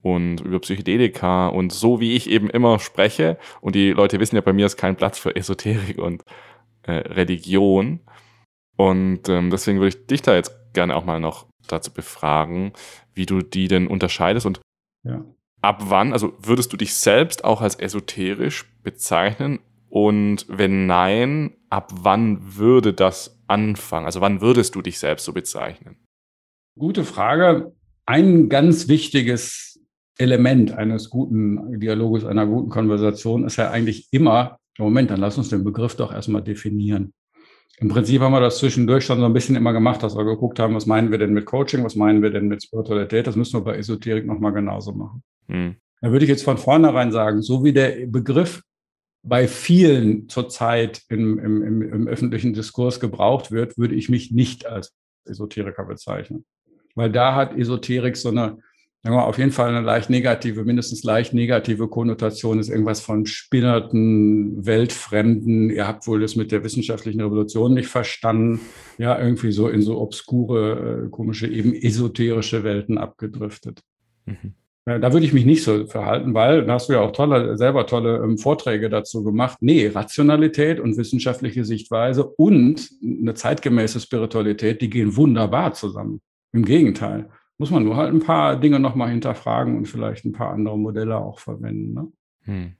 und über Psychedelika und so wie ich eben immer spreche und die Leute wissen ja, bei mir ist kein Platz für Esoterik und äh, Religion. Und ähm, deswegen würde ich dich da jetzt gerne auch mal noch dazu befragen, wie du die denn unterscheidest und ja. ab wann, also würdest du dich selbst auch als esoterisch bezeichnen und wenn nein, ab wann würde das anfangen? Also wann würdest du dich selbst so bezeichnen? Gute Frage. Ein ganz wichtiges Element eines guten Dialoges, einer guten Konversation ist ja eigentlich immer, Moment, dann lass uns den Begriff doch erstmal definieren. Im Prinzip haben wir das zwischendurch schon so ein bisschen immer gemacht, dass wir geguckt haben, was meinen wir denn mit Coaching, was meinen wir denn mit Spiritualität. Das müssen wir bei Esoterik nochmal genauso machen. Hm. Da würde ich jetzt von vornherein sagen, so wie der Begriff bei vielen zurzeit im, im, im, öffentlichen Diskurs gebraucht wird, würde ich mich nicht als Esoteriker bezeichnen. Weil da hat Esoterik so eine, sagen wir auf jeden Fall eine leicht negative, mindestens leicht negative Konnotation, ist irgendwas von spinnerten, weltfremden. Ihr habt wohl das mit der wissenschaftlichen Revolution nicht verstanden. Ja, irgendwie so in so obskure, äh, komische, eben esoterische Welten abgedriftet. Mhm. Da würde ich mich nicht so verhalten, weil da hast du ja auch tolle, selber tolle ähm, Vorträge dazu gemacht. Nee, Rationalität und wissenschaftliche Sichtweise und eine zeitgemäße Spiritualität, die gehen wunderbar zusammen. Im Gegenteil. Muss man nur halt ein paar Dinge nochmal hinterfragen und vielleicht ein paar andere Modelle auch verwenden. Ne? Hm.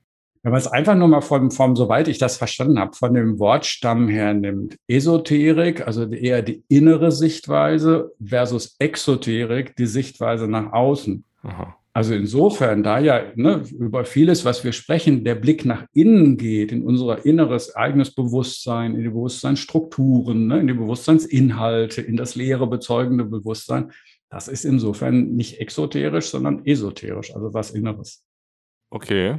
Wenn man es einfach nur mal vom, vom, soweit ich das verstanden habe, von dem Wortstamm her nimmt, Esoterik, also eher die innere Sichtweise versus Exoterik, die Sichtweise nach außen. Aha. Also insofern, da ja ne, über vieles, was wir sprechen, der Blick nach innen geht, in unser inneres eigenes Bewusstsein, in die Bewusstseinsstrukturen, ne, in die Bewusstseinsinhalte, in das leere, bezeugende Bewusstsein, das ist insofern nicht exoterisch, sondern esoterisch, also was Inneres. Okay,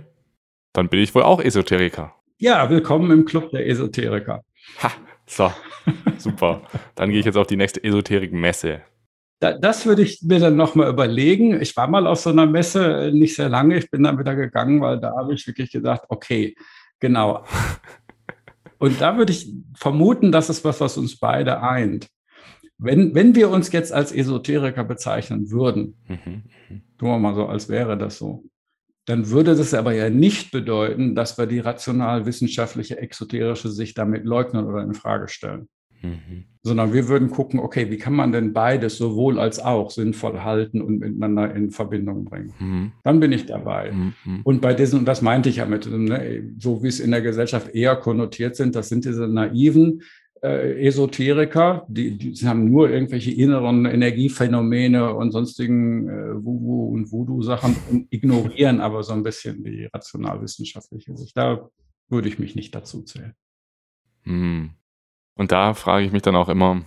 dann bin ich wohl auch Esoteriker. Ja, willkommen im Club der Esoteriker. Ha, so, super. dann gehe ich jetzt auf die nächste Esoterik-Messe das würde ich mir dann nochmal überlegen. Ich war mal auf so einer Messe, nicht sehr lange. Ich bin dann wieder gegangen, weil da habe ich wirklich gesagt, okay, genau. Und da würde ich vermuten, das ist was, was uns beide eint. Wenn, wenn wir uns jetzt als Esoteriker bezeichnen würden, mhm. mhm. tun wir mal so, als wäre das so, dann würde das aber ja nicht bedeuten, dass wir die rational-wissenschaftliche, exoterische Sicht damit leugnen oder in Frage stellen. Mhm. Sondern wir würden gucken, okay, wie kann man denn beides sowohl als auch sinnvoll halten und miteinander in Verbindung bringen? Mhm. Dann bin ich dabei. Mhm. Und bei diesen, und das meinte ich ja mit, ne, so wie es in der Gesellschaft eher konnotiert sind, das sind diese naiven äh, Esoteriker, die, die haben nur irgendwelche inneren Energiephänomene und sonstigen äh, Wuhu und Voodoo-Sachen und ignorieren aber so ein bisschen die rationalwissenschaftliche Sicht. Da würde ich mich nicht dazu zählen. Mhm. Und da frage ich mich dann auch immer,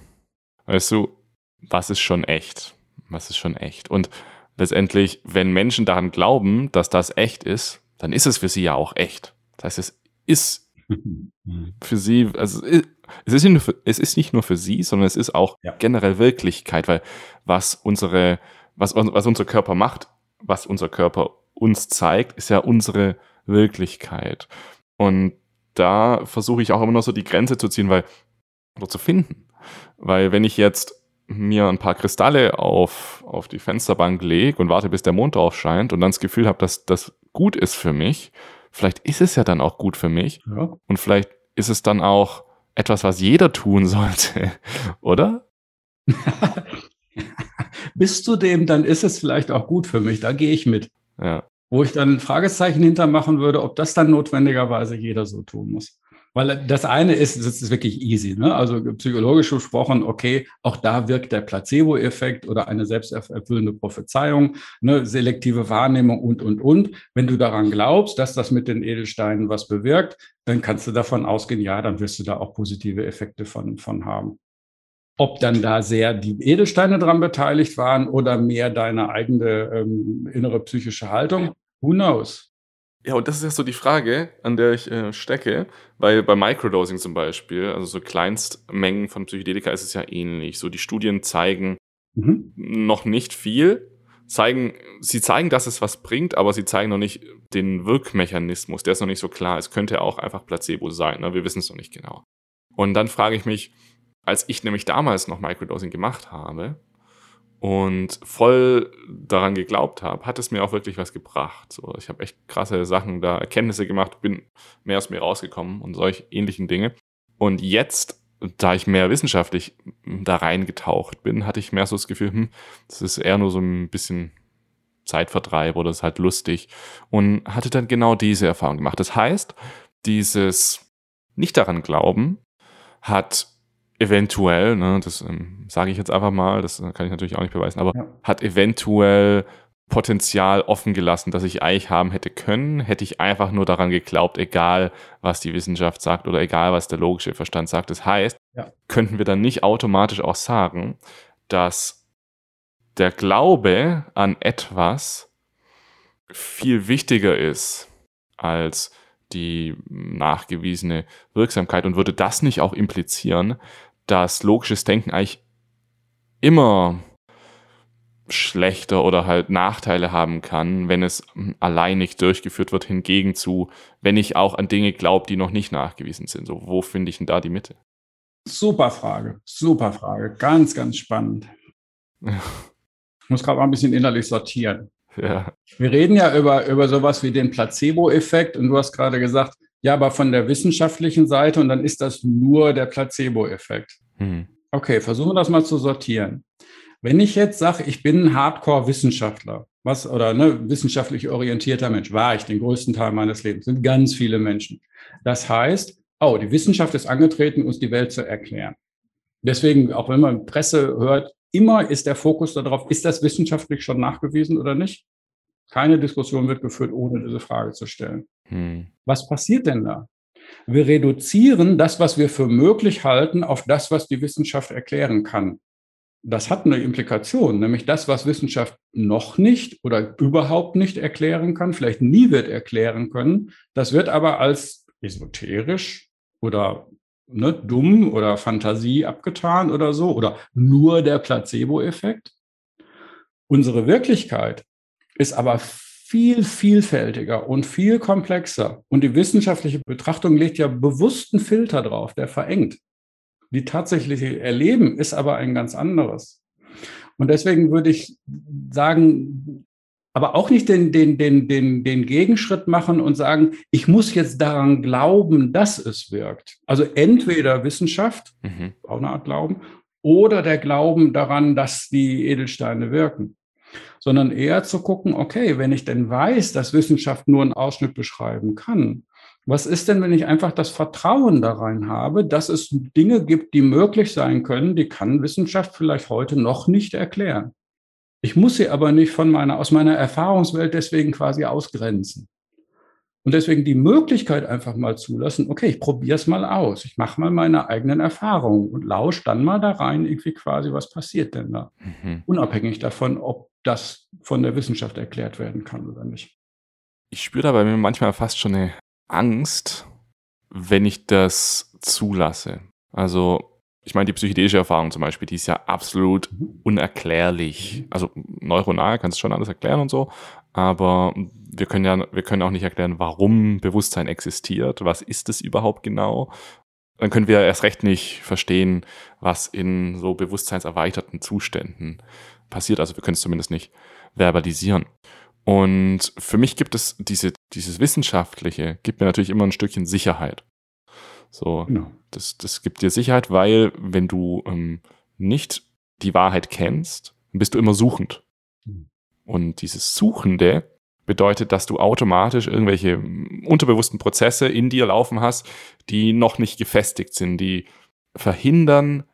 weißt du, was ist schon echt? Was ist schon echt? Und letztendlich, wenn Menschen daran glauben, dass das echt ist, dann ist es für sie ja auch echt. Das heißt, es ist für sie, also es ist, nicht nur für, es ist nicht nur für sie, sondern es ist auch ja. generell Wirklichkeit, weil was unsere, was, was unser Körper macht, was unser Körper uns zeigt, ist ja unsere Wirklichkeit. Und da versuche ich auch immer noch so die Grenze zu ziehen, weil oder zu finden. Weil wenn ich jetzt mir ein paar Kristalle auf, auf die Fensterbank lege und warte, bis der Mond drauf scheint und dann das Gefühl habe, dass das gut ist für mich, vielleicht ist es ja dann auch gut für mich ja. und vielleicht ist es dann auch etwas, was jeder tun sollte, oder? Bis zu dem, dann ist es vielleicht auch gut für mich, da gehe ich mit. Ja. Wo ich dann ein Fragezeichen hintermachen würde, ob das dann notwendigerweise jeder so tun muss. Weil das eine ist, das ist wirklich easy. Ne? Also psychologisch gesprochen, okay, auch da wirkt der Placebo-Effekt oder eine selbsterfüllende Prophezeiung, ne? selektive Wahrnehmung und, und, und. Wenn du daran glaubst, dass das mit den Edelsteinen was bewirkt, dann kannst du davon ausgehen, ja, dann wirst du da auch positive Effekte von, von haben. Ob dann da sehr die Edelsteine dran beteiligt waren oder mehr deine eigene ähm, innere psychische Haltung, who knows? Ja, und das ist ja so die Frage, an der ich äh, stecke, weil bei Microdosing zum Beispiel, also so Kleinstmengen von Psychedelika ist es ja ähnlich. So die Studien zeigen mhm. noch nicht viel, zeigen, sie zeigen, dass es was bringt, aber sie zeigen noch nicht den Wirkmechanismus, der ist noch nicht so klar. Es könnte auch einfach Placebo sein, ne? wir wissen es noch nicht genau. Und dann frage ich mich, als ich nämlich damals noch Microdosing gemacht habe, und voll daran geglaubt habe, hat es mir auch wirklich was gebracht. So, ich habe echt krasse Sachen da, Erkenntnisse gemacht, bin mehr aus mir rausgekommen und solch ähnlichen Dinge. Und jetzt, da ich mehr wissenschaftlich da reingetaucht bin, hatte ich mehr so das Gefühl, hm, das ist eher nur so ein bisschen Zeitvertreib oder ist halt lustig und hatte dann genau diese Erfahrung gemacht. Das heißt, dieses nicht daran glauben hat eventuell, ne, das ähm, sage ich jetzt einfach mal, das kann ich natürlich auch nicht beweisen, aber ja. hat eventuell Potenzial offen gelassen, das ich eigentlich haben hätte können, hätte ich einfach nur daran geglaubt, egal was die Wissenschaft sagt oder egal was der logische Verstand sagt. Das heißt, ja. könnten wir dann nicht automatisch auch sagen, dass der Glaube an etwas viel wichtiger ist als die nachgewiesene Wirksamkeit und würde das nicht auch implizieren, dass logisches Denken eigentlich immer schlechter oder halt Nachteile haben kann, wenn es allein nicht durchgeführt wird, hingegen zu, wenn ich auch an Dinge glaube, die noch nicht nachgewiesen sind. So, wo finde ich denn da die Mitte? Super Frage, super Frage, ganz, ganz spannend. Ich muss gerade mal ein bisschen innerlich sortieren. Ja. Wir reden ja über, über sowas wie den Placebo-Effekt und du hast gerade gesagt, ja, aber von der wissenschaftlichen Seite und dann ist das nur der Placebo-Effekt. Mhm. Okay, versuchen wir das mal zu sortieren. Wenn ich jetzt sage, ich bin ein Hardcore-Wissenschaftler, was oder ne, wissenschaftlich orientierter Mensch, war ich den größten Teil meines Lebens, sind ganz viele Menschen. Das heißt, oh, die Wissenschaft ist angetreten, uns die Welt zu erklären. Deswegen, auch wenn man Presse hört, immer ist der Fokus darauf, ist das wissenschaftlich schon nachgewiesen oder nicht? Keine Diskussion wird geführt, ohne diese Frage zu stellen. Hm. Was passiert denn da? Wir reduzieren das, was wir für möglich halten, auf das, was die Wissenschaft erklären kann. Das hat eine Implikation, nämlich das, was Wissenschaft noch nicht oder überhaupt nicht erklären kann, vielleicht nie wird erklären können, das wird aber als esoterisch oder ne, dumm oder Fantasie abgetan oder so oder nur der Placebo-Effekt. Unsere Wirklichkeit ist aber viel vielfältiger und viel komplexer. Und die wissenschaftliche Betrachtung legt ja bewussten Filter drauf, der verengt. Die tatsächliche Erleben ist aber ein ganz anderes. Und deswegen würde ich sagen, aber auch nicht den, den, den, den, den Gegenschritt machen und sagen, ich muss jetzt daran glauben, dass es wirkt. Also entweder Wissenschaft, mhm. auch eine Art Glauben, oder der Glauben daran, dass die Edelsteine wirken sondern eher zu gucken, okay, wenn ich denn weiß, dass Wissenschaft nur einen Ausschnitt beschreiben kann, was ist denn, wenn ich einfach das Vertrauen da rein habe, dass es Dinge gibt, die möglich sein können, die kann Wissenschaft vielleicht heute noch nicht erklären. Ich muss sie aber nicht von meiner, aus meiner Erfahrungswelt deswegen quasi ausgrenzen. Und deswegen die Möglichkeit einfach mal zulassen, okay, ich probiere es mal aus, ich mache mal meine eigenen Erfahrungen und lausche dann mal da rein, irgendwie quasi, was passiert denn da? Mhm. Unabhängig davon, ob das von der Wissenschaft erklärt werden kann oder nicht. Ich spüre da bei mir manchmal fast schon eine Angst, wenn ich das zulasse. Also, ich meine, die psychedelische Erfahrung zum Beispiel, die ist ja absolut mhm. unerklärlich. Mhm. Also neuronal kannst du schon alles erklären und so, aber wir können ja, wir können auch nicht erklären, warum Bewusstsein existiert. Was ist es überhaupt genau? Dann können wir erst recht nicht verstehen, was in so bewusstseinserweiterten Zuständen passiert. Also wir können es zumindest nicht verbalisieren. Und für mich gibt es diese, dieses Wissenschaftliche, gibt mir natürlich immer ein Stückchen Sicherheit. So, genau. das, das gibt dir Sicherheit, weil wenn du ähm, nicht die Wahrheit kennst, bist du immer suchend. Mhm. Und dieses Suchende bedeutet, dass du automatisch irgendwelche unterbewussten Prozesse in dir laufen hast, die noch nicht gefestigt sind, die verhindern,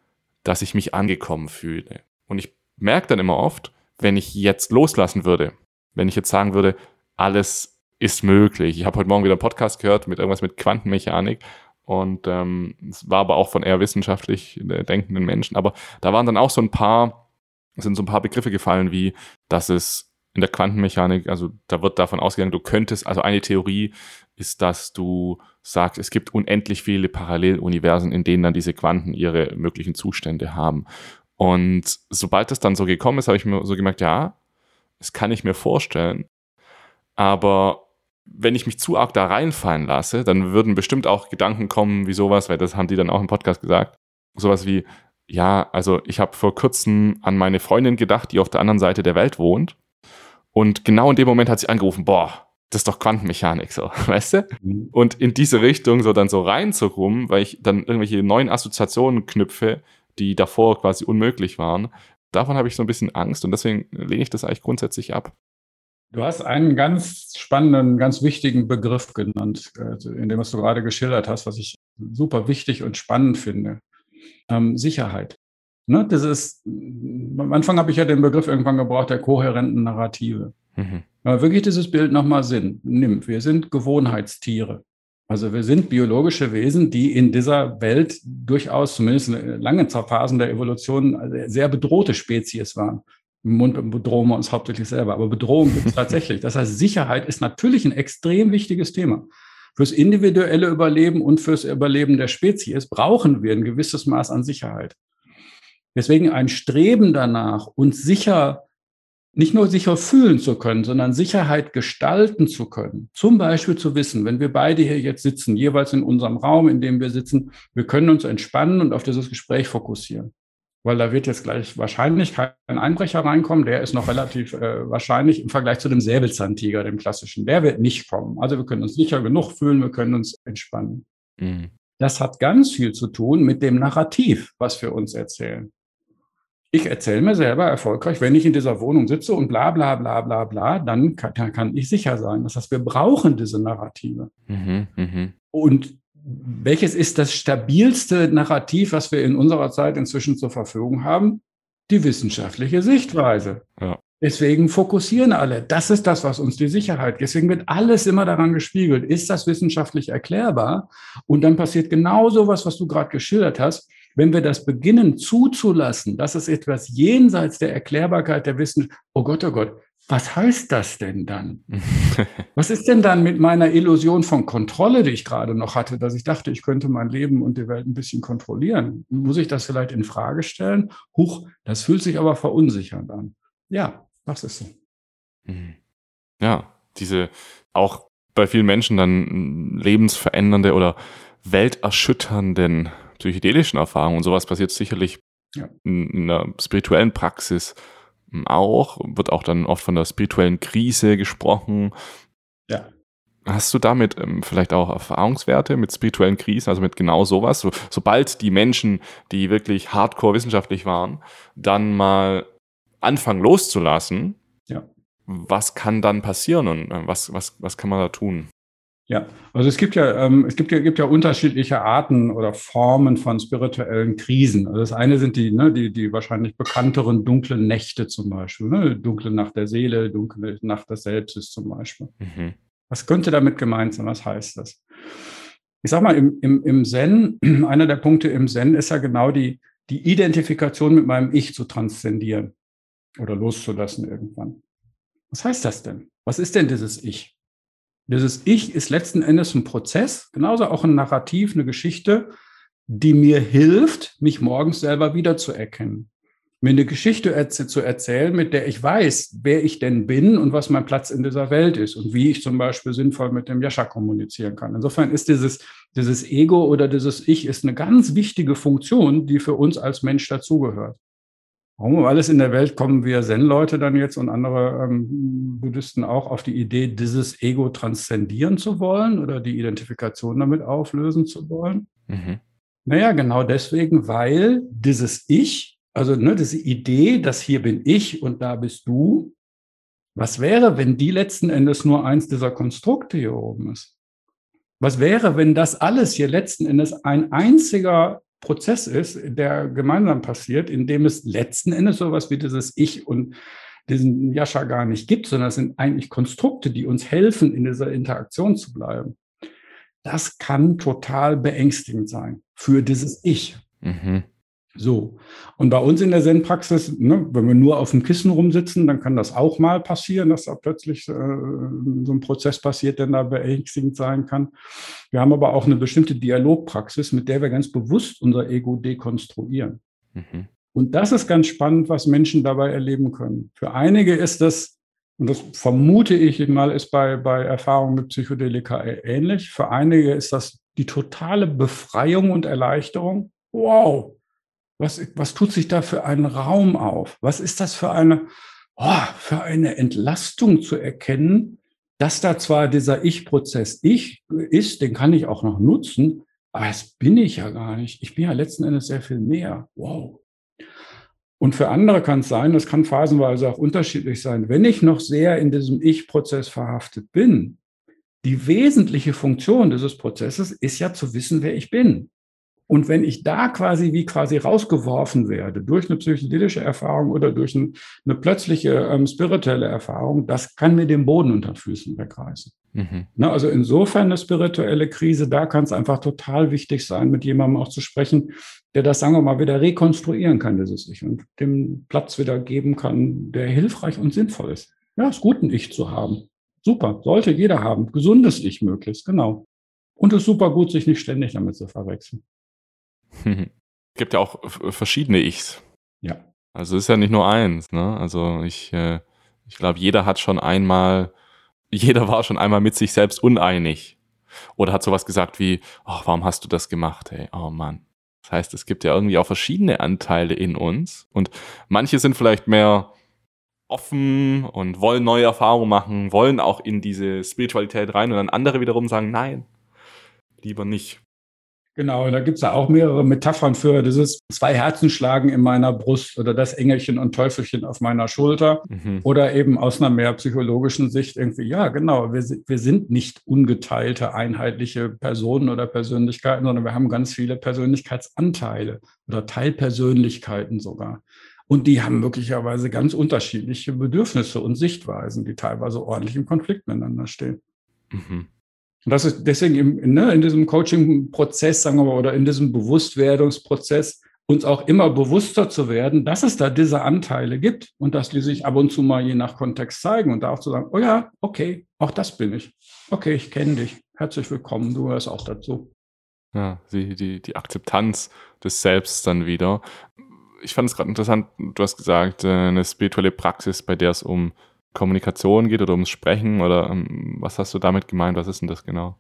dass ich mich angekommen fühle. Und ich merke dann immer oft, wenn ich jetzt loslassen würde, wenn ich jetzt sagen würde, alles ist möglich. Ich habe heute Morgen wieder einen Podcast gehört mit irgendwas mit Quantenmechanik und ähm, es war aber auch von eher wissenschaftlich äh, denkenden Menschen. Aber da waren dann auch so ein paar, sind so ein paar Begriffe gefallen, wie dass es in der Quantenmechanik, also da wird davon ausgegangen, du könntest, also eine Theorie ist, dass du sagst, es gibt unendlich viele Paralleluniversen, in denen dann diese Quanten ihre möglichen Zustände haben. Und sobald das dann so gekommen ist, habe ich mir so gemerkt, ja, das kann ich mir vorstellen. Aber wenn ich mich zu arg da reinfallen lasse, dann würden bestimmt auch Gedanken kommen wie sowas, weil das haben die dann auch im Podcast gesagt. Sowas wie, ja, also ich habe vor kurzem an meine Freundin gedacht, die auf der anderen Seite der Welt wohnt. Und genau in dem Moment hat sie angerufen, boah, das ist doch Quantenmechanik, so, weißt du? Mhm. Und in diese Richtung so dann so reinzukommen, weil ich dann irgendwelche neuen Assoziationen knüpfe, die davor quasi unmöglich waren, davon habe ich so ein bisschen Angst und deswegen lehne ich das eigentlich grundsätzlich ab. Du hast einen ganz spannenden, ganz wichtigen Begriff genannt, äh, in dem, was du gerade geschildert hast, was ich super wichtig und spannend finde. Ähm, Sicherheit. Ne, das ist, am Anfang habe ich ja den Begriff irgendwann gebraucht, der kohärenten Narrative. Mhm. Aber wirklich dieses Bild nochmal Sinn nimmt. Wir sind Gewohnheitstiere. Also wir sind biologische Wesen, die in dieser Welt durchaus, zumindest in langen Phasen der Evolution, sehr bedrohte Spezies waren. Im Mund bedrohen wir uns hauptsächlich selber, aber Bedrohung gibt es tatsächlich. Das heißt, Sicherheit ist natürlich ein extrem wichtiges Thema. Fürs individuelle Überleben und fürs Überleben der Spezies brauchen wir ein gewisses Maß an Sicherheit. Deswegen ein Streben danach, uns sicher nicht nur sicher fühlen zu können, sondern Sicherheit gestalten zu können. Zum Beispiel zu wissen, wenn wir beide hier jetzt sitzen, jeweils in unserem Raum, in dem wir sitzen, wir können uns entspannen und auf dieses Gespräch fokussieren. Weil da wird jetzt gleich wahrscheinlich kein Einbrecher reinkommen, der ist noch relativ äh, wahrscheinlich im Vergleich zu dem Säbelzahntiger, dem klassischen. Der wird nicht kommen. Also wir können uns sicher genug fühlen, wir können uns entspannen. Mhm. Das hat ganz viel zu tun mit dem Narrativ, was wir uns erzählen ich erzähle mir selber erfolgreich, wenn ich in dieser Wohnung sitze und bla bla bla bla bla, dann kann, kann ich sicher sein. Das heißt, wir brauchen diese Narrative. Mhm, mh. Und welches ist das stabilste Narrativ, was wir in unserer Zeit inzwischen zur Verfügung haben? Die wissenschaftliche Sichtweise. Ja. Deswegen fokussieren alle. Das ist das, was uns die Sicherheit. Deswegen wird alles immer daran gespiegelt. Ist das wissenschaftlich erklärbar? Und dann passiert genau so was, was du gerade geschildert hast wenn wir das beginnen zuzulassen, dass es etwas jenseits der Erklärbarkeit der Wissenschaft, oh Gott, oh Gott, was heißt das denn dann? was ist denn dann mit meiner Illusion von Kontrolle, die ich gerade noch hatte, dass ich dachte, ich könnte mein Leben und die Welt ein bisschen kontrollieren? Muss ich das vielleicht in Frage stellen? Huch, das fühlt sich aber verunsichernd an. Ja, das ist so. Mhm. Ja, diese auch bei vielen Menschen dann lebensverändernde oder welterschütternden psychedelischen Erfahrungen und sowas passiert sicherlich ja. in, in einer spirituellen Praxis auch, wird auch dann oft von der spirituellen Krise gesprochen. Ja. Hast du damit ähm, vielleicht auch Erfahrungswerte mit spirituellen Krisen, also mit genau sowas? So, sobald die Menschen, die wirklich hardcore wissenschaftlich waren, dann mal anfangen loszulassen, ja. was kann dann passieren und äh, was, was, was kann man da tun? Ja, also es gibt ja, ähm, es gibt ja, gibt ja unterschiedliche Arten oder Formen von spirituellen Krisen. Also das eine sind die, ne, die, die wahrscheinlich bekannteren dunklen Nächte zum Beispiel, ne? dunkle Nacht der Seele, dunkle Nacht des Selbstes zum Beispiel. Mhm. Was könnte damit gemeint sein? Was heißt das? Ich sag mal, im, im, im Zen, einer der Punkte im Zen ist ja genau die, die Identifikation mit meinem Ich zu transzendieren oder loszulassen irgendwann. Was heißt das denn? Was ist denn dieses Ich? Dieses Ich ist letzten Endes ein Prozess, genauso auch ein Narrativ, eine Geschichte, die mir hilft, mich morgens selber wiederzuerkennen. Mir eine Geschichte zu erzählen, mit der ich weiß, wer ich denn bin und was mein Platz in dieser Welt ist und wie ich zum Beispiel sinnvoll mit dem Jascha kommunizieren kann. Insofern ist dieses, dieses Ego oder dieses Ich ist eine ganz wichtige Funktion, die für uns als Mensch dazugehört. Warum alles in der Welt kommen wir Zen-Leute dann jetzt und andere ähm, Buddhisten auch auf die Idee, dieses Ego transzendieren zu wollen oder die Identifikation damit auflösen zu wollen? Mhm. Naja, genau deswegen, weil dieses Ich, also ne, diese Idee, dass hier bin ich und da bist du, was wäre, wenn die letzten Endes nur eins dieser Konstrukte hier oben ist? Was wäre, wenn das alles hier letzten Endes ein einziger Prozess ist, der gemeinsam passiert, in dem es letzten Endes sowas wie dieses Ich und diesen Jascha gar nicht gibt, sondern es sind eigentlich Konstrukte, die uns helfen, in dieser Interaktion zu bleiben. Das kann total beängstigend sein für dieses Ich. Mhm. So. Und bei uns in der Zen-Praxis, ne, wenn wir nur auf dem Kissen rumsitzen, dann kann das auch mal passieren, dass da plötzlich äh, so ein Prozess passiert, der da beängstigend sein kann. Wir haben aber auch eine bestimmte Dialogpraxis, mit der wir ganz bewusst unser Ego dekonstruieren. Mhm. Und das ist ganz spannend, was Menschen dabei erleben können. Für einige ist das, und das vermute ich mal, ist bei, bei Erfahrungen mit Psychedelika ähnlich. Für einige ist das die totale Befreiung und Erleichterung. Wow, was, was tut sich da für einen Raum auf? Was ist das für eine, oh, für eine Entlastung zu erkennen, dass da zwar dieser Ich-Prozess ich ist, den kann ich auch noch nutzen, aber das bin ich ja gar nicht. Ich bin ja letzten Endes sehr viel mehr. Wow. Und für andere kann es sein, das kann phasenweise auch unterschiedlich sein, wenn ich noch sehr in diesem Ich-Prozess verhaftet bin. Die wesentliche Funktion dieses Prozesses ist ja zu wissen, wer ich bin. Und wenn ich da quasi wie quasi rausgeworfen werde durch eine psychedelische Erfahrung oder durch ein, eine plötzliche ähm, spirituelle Erfahrung, das kann mir den Boden unter Füßen wegreißen. Mhm. Ne, also insofern eine spirituelle Krise, da kann es einfach total wichtig sein, mit jemandem auch zu sprechen, der das, sagen wir mal, wieder rekonstruieren kann, dieses Ich und dem Platz wieder geben kann, der hilfreich und sinnvoll ist. Ja, ist gut, ein Ich zu haben. Super, sollte jeder haben. Gesundes Ich möglichst, genau. Und es ist super gut, sich nicht ständig damit zu verwechseln. Es gibt ja auch verschiedene Ichs. Ja. Also es ist ja nicht nur eins, ne? Also ich, äh, ich glaube, jeder hat schon einmal, jeder war schon einmal mit sich selbst uneinig. Oder hat sowas gesagt wie, oh, warum hast du das gemacht, ey? Oh Mann. Das heißt, es gibt ja irgendwie auch verschiedene Anteile in uns. Und manche sind vielleicht mehr offen und wollen neue Erfahrungen machen, wollen auch in diese Spiritualität rein und dann andere wiederum sagen, nein, lieber nicht. Genau, da gibt es ja auch mehrere Metaphern für dieses zwei Herzen schlagen in meiner Brust oder das Engelchen und Teufelchen auf meiner Schulter mhm. oder eben aus einer mehr psychologischen Sicht irgendwie, ja, genau, wir, wir sind nicht ungeteilte, einheitliche Personen oder Persönlichkeiten, sondern wir haben ganz viele Persönlichkeitsanteile oder Teilpersönlichkeiten sogar. Und die haben möglicherweise ganz unterschiedliche Bedürfnisse und Sichtweisen, die teilweise ordentlich im Konflikt miteinander stehen. Mhm. Und das ist deswegen im, ne, in diesem Coaching-Prozess, sagen wir mal, oder in diesem Bewusstwerdungsprozess, uns auch immer bewusster zu werden, dass es da diese Anteile gibt und dass die sich ab und zu mal je nach Kontext zeigen und da auch zu sagen, oh ja, okay, auch das bin ich. Okay, ich kenne dich. Herzlich willkommen, du gehörst auch dazu. Ja, die, die, die Akzeptanz des Selbst dann wieder. Ich fand es gerade interessant, du hast gesagt, äh, eine spirituelle Praxis, bei der es um Kommunikation geht oder ums Sprechen oder um, was hast du damit gemeint? Was ist denn das genau?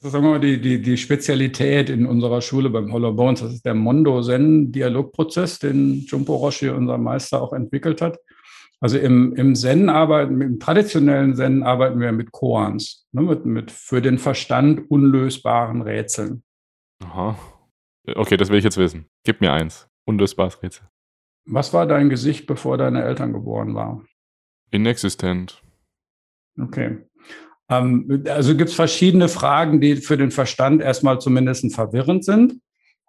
Das ist sagen wir mal die, die, die Spezialität in unserer Schule beim Hollow Bones. Das ist der Mondo-Zen-Dialogprozess, den Jumpo Roshi, unser Meister, auch entwickelt hat. Also im, im Zen arbeiten, im traditionellen Zen arbeiten wir mit Koans, ne, mit, mit für den Verstand unlösbaren Rätseln. Aha. Okay, das will ich jetzt wissen. Gib mir eins. Unlösbares Rätsel. Was war dein Gesicht, bevor deine Eltern geboren waren? Inexistent. Okay. Ähm, also gibt es verschiedene Fragen, die für den Verstand erstmal zumindest verwirrend sind.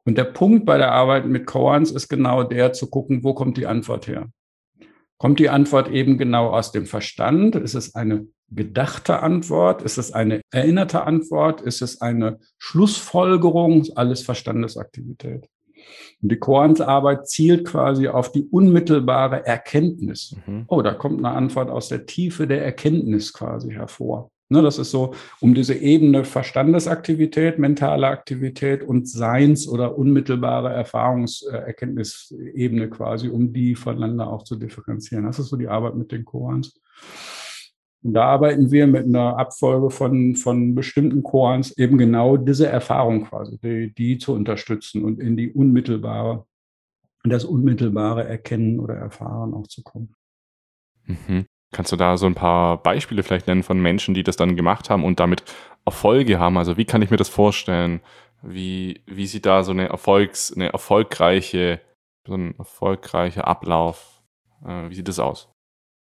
Und der Punkt bei der Arbeit mit Koans ist genau der, zu gucken, wo kommt die Antwort her? Kommt die Antwort eben genau aus dem Verstand? Ist es eine gedachte Antwort? Ist es eine erinnerte Antwort? Ist es eine Schlussfolgerung? Alles Verstandesaktivität. Und die Koans-Arbeit zielt quasi auf die unmittelbare Erkenntnis. Mhm. Oh, da kommt eine Antwort aus der Tiefe der Erkenntnis quasi hervor. Ne, das ist so um diese Ebene Verstandesaktivität, mentale Aktivität und Seins- oder unmittelbare Erfahrungserkenntnisebene quasi, um die voneinander auch zu differenzieren. Das ist so die Arbeit mit den Koans. Und da arbeiten wir mit einer Abfolge von, von bestimmten Koans eben genau diese Erfahrung quasi, die, die zu unterstützen und in die unmittelbare, in das unmittelbare Erkennen oder Erfahren auch zu kommen. Mhm. Kannst du da so ein paar Beispiele vielleicht nennen von Menschen, die das dann gemacht haben und damit Erfolge haben? Also wie kann ich mir das vorstellen? Wie, wie sieht da so eine Erfolgs, eine erfolgreiche, so ein erfolgreicher Ablauf? Äh, wie sieht das aus?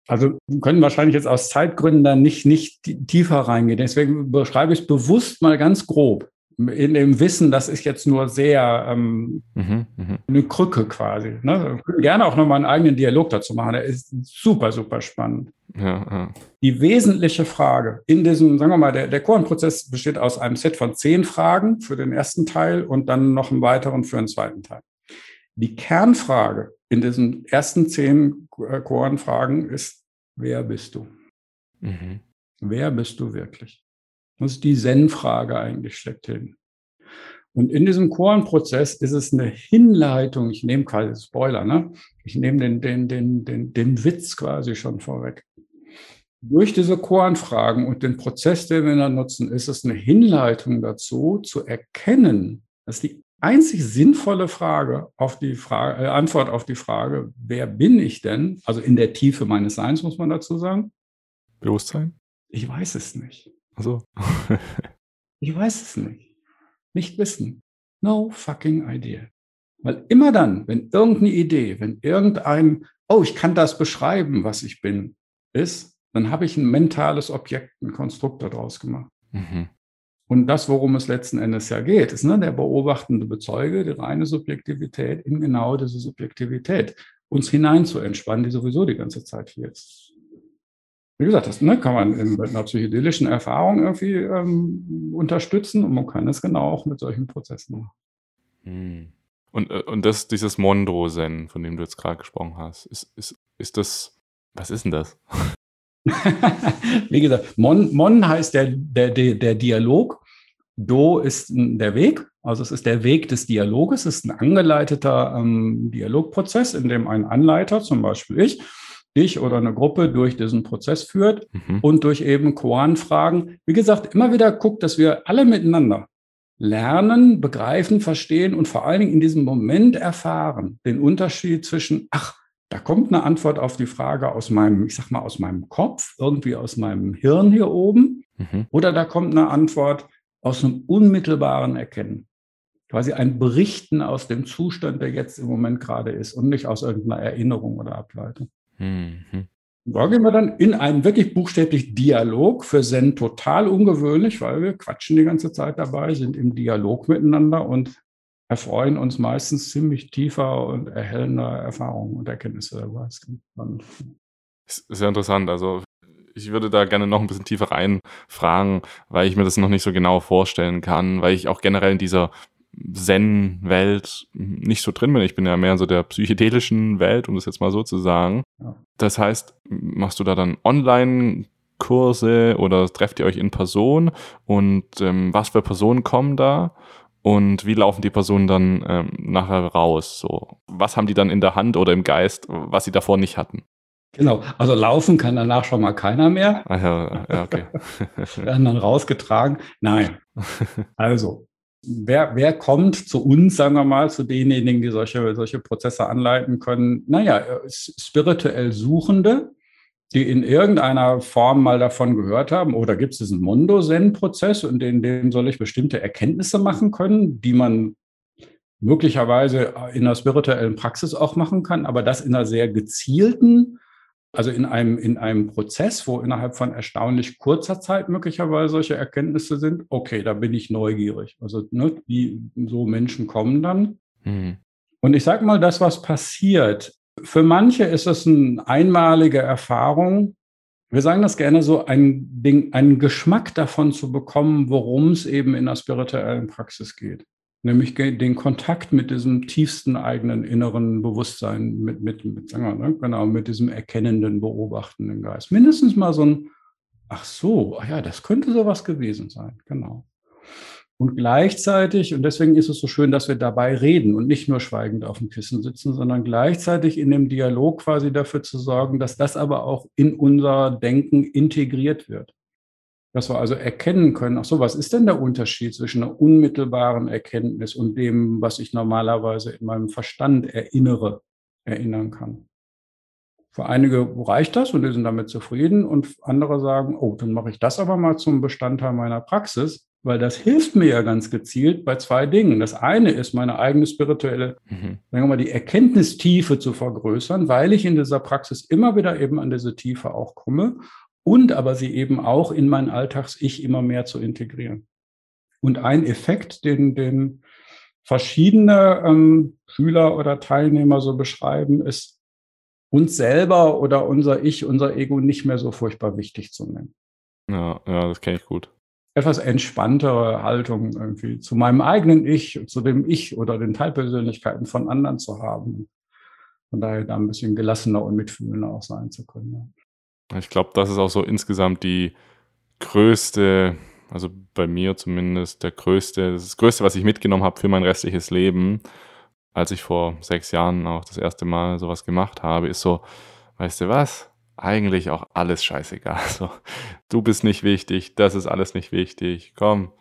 Also wir können wahrscheinlich jetzt aus Zeitgründen dann nicht, nicht tiefer reingehen. Deswegen beschreibe ich es bewusst mal ganz grob. In dem Wissen, das ist jetzt nur sehr ähm, mhm, mh. eine Krücke quasi. Ne? Wir können gerne auch nochmal einen eigenen Dialog dazu machen. Der ist super, super spannend. Ja, ja. Die wesentliche Frage in diesem, sagen wir mal, der, der Korenprozess besteht aus einem Set von zehn Fragen für den ersten Teil und dann noch einen weiteren für den zweiten Teil. Die Kernfrage in diesen ersten zehn Korenfragen ist, wer bist du? Mhm. Wer bist du wirklich? Das ist die Zen-Frage eigentlich schlechthin. Und in diesem Korenprozess ist es eine Hinleitung, ich nehme quasi Spoiler, ne? ich nehme den, den, den, den, den Witz quasi schon vorweg. Durch diese Korenfragen und den Prozess, den wir da nutzen, ist es eine Hinleitung dazu, zu erkennen, dass die einzig sinnvolle Frage auf die Frage, äh, Antwort auf die Frage, wer bin ich denn? Also in der Tiefe meines Seins, muss man dazu sagen. Bewusstsein? Ich weiß es nicht. Also. ich weiß es nicht. Nicht wissen. No fucking idea. Weil immer dann, wenn irgendeine Idee, wenn irgendein, oh, ich kann das beschreiben, was ich bin, ist, dann habe ich ein mentales Objekt, ein Konstrukt daraus gemacht. Mhm. Und das, worum es letzten Endes ja geht, ist ne, der beobachtende Bezeuge, die reine Subjektivität in genau diese Subjektivität, uns hinein zu entspannen, die sowieso die ganze Zeit hier ist. Wie gesagt, das ne, kann man in, mit einer psychedelischen Erfahrung irgendwie ähm, unterstützen und man kann es genau auch mit solchen Prozessen machen. Hm. Und, äh, und das, dieses Mondo-Zen, von dem du jetzt gerade gesprochen hast, ist, ist, ist das, was ist denn das? Wie gesagt, Mon, Mon heißt der, der, der, Dialog. Do ist der Weg, also es ist der Weg des Dialoges, es ist ein angeleiteter ähm, Dialogprozess, in dem ein Anleiter, zum Beispiel ich, dich oder eine Gruppe durch diesen Prozess führt mhm. und durch eben Koan-Fragen. Wie gesagt, immer wieder guckt, dass wir alle miteinander lernen, begreifen, verstehen und vor allen Dingen in diesem Moment erfahren den Unterschied zwischen, ach, da kommt eine Antwort auf die Frage aus meinem, ich sag mal, aus meinem Kopf, irgendwie aus meinem Hirn hier oben. Mhm. Oder da kommt eine Antwort aus einem unmittelbaren Erkennen. Quasi ein Berichten aus dem Zustand, der jetzt im Moment gerade ist und nicht aus irgendeiner Erinnerung oder Ableitung. Mhm. Da gehen wir dann in einen wirklich buchstäblich Dialog, für Zen total ungewöhnlich, weil wir quatschen die ganze Zeit dabei, sind im Dialog miteinander und erfreuen uns meistens ziemlich tiefer und erhellender Erfahrungen und Erkenntnisse dabei. Ist sehr interessant. Also ich würde da gerne noch ein bisschen tiefer reinfragen, weil ich mir das noch nicht so genau vorstellen kann, weil ich auch generell in dieser Zen-Welt nicht so drin bin. Ich bin ja mehr in so der psychedelischen Welt, um das jetzt mal so zu sagen. Ja. Das heißt, machst du da dann online Kurse oder trefft ihr euch in Person und ähm, was für Personen kommen da? Und wie laufen die Personen dann ähm, nachher raus? So, was haben die dann in der Hand oder im Geist, was sie davor nicht hatten? Genau, also laufen kann danach schon mal keiner mehr. Ah, ja, ja, okay. Werden dann rausgetragen. Nein. Also, wer, wer kommt zu uns, sagen wir mal, zu denjenigen, die solche, solche Prozesse anleiten können? Naja, spirituell Suchende, die in irgendeiner Form mal davon gehört haben, oder oh, gibt es diesen Mondo-Zen-Prozess und in dem soll ich bestimmte Erkenntnisse machen können, die man möglicherweise in der spirituellen Praxis auch machen kann, aber das in einer sehr gezielten, also in einem, in einem Prozess, wo innerhalb von erstaunlich kurzer Zeit möglicherweise solche Erkenntnisse sind, okay, da bin ich neugierig. Also ne, wie so Menschen kommen dann. Mhm. Und ich sage mal, das, was passiert, für manche ist es eine einmalige Erfahrung. Wir sagen das gerne so, ein Ding, einen Geschmack davon zu bekommen, worum es eben in der spirituellen Praxis geht. Nämlich den Kontakt mit diesem tiefsten eigenen inneren Bewusstsein, mit, mit, mit sagen wir, ne, genau, mit diesem erkennenden, beobachtenden Geist. Mindestens mal so ein, ach so, ach ja, das könnte sowas gewesen sein, genau. Und gleichzeitig, und deswegen ist es so schön, dass wir dabei reden und nicht nur schweigend auf dem Kissen sitzen, sondern gleichzeitig in dem Dialog quasi dafür zu sorgen, dass das aber auch in unser Denken integriert wird. Dass wir also erkennen können, ach so, was ist denn der Unterschied zwischen einer unmittelbaren Erkenntnis und dem, was ich normalerweise in meinem Verstand erinnere, erinnern kann. Für einige reicht das und die sind damit zufrieden und andere sagen, oh, dann mache ich das aber mal zum Bestandteil meiner Praxis weil das hilft mir ja ganz gezielt bei zwei Dingen. Das eine ist, meine eigene spirituelle, mhm. sagen wir mal, die Erkenntnistiefe zu vergrößern, weil ich in dieser Praxis immer wieder eben an diese Tiefe auch komme und aber sie eben auch in mein Alltags-Ich immer mehr zu integrieren. Und ein Effekt, den, den verschiedene ähm, Schüler oder Teilnehmer so beschreiben, ist, uns selber oder unser Ich, unser Ego nicht mehr so furchtbar wichtig zu nennen. Ja, ja, das kenne ich gut. Etwas entspanntere Haltung irgendwie zu meinem eigenen Ich, zu dem Ich oder den Teilpersönlichkeiten von anderen zu haben. Von daher da ein bisschen gelassener und mitfühlender auch sein zu können. Ja. Ich glaube, das ist auch so insgesamt die größte, also bei mir zumindest, der größte, das größte, was ich mitgenommen habe für mein restliches Leben, als ich vor sechs Jahren auch das erste Mal sowas gemacht habe, ist so, weißt du was? Eigentlich auch alles scheißegal. So, du bist nicht wichtig, das ist alles nicht wichtig. Komm,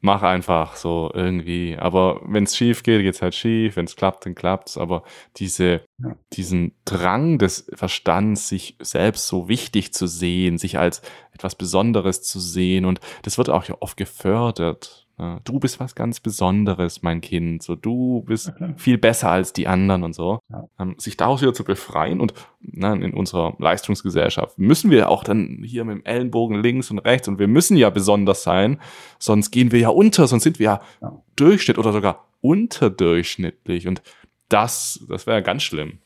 mach einfach so irgendwie. Aber wenn es schief geht, geht es halt schief. Wenn es klappt, dann klappt's. Aber diese, ja. diesen Drang des Verstands, sich selbst so wichtig zu sehen, sich als etwas Besonderes zu sehen, und das wird auch ja oft gefördert. Du bist was ganz Besonderes, mein Kind. So, du bist viel besser als die anderen und so. Ja. Ähm, sich daraus wieder zu befreien und na, in unserer Leistungsgesellschaft müssen wir auch dann hier mit dem Ellenbogen links und rechts und wir müssen ja besonders sein, sonst gehen wir ja unter, sonst sind wir ja, ja. Durchschnitt oder sogar unterdurchschnittlich und das, das wäre ja ganz schlimm.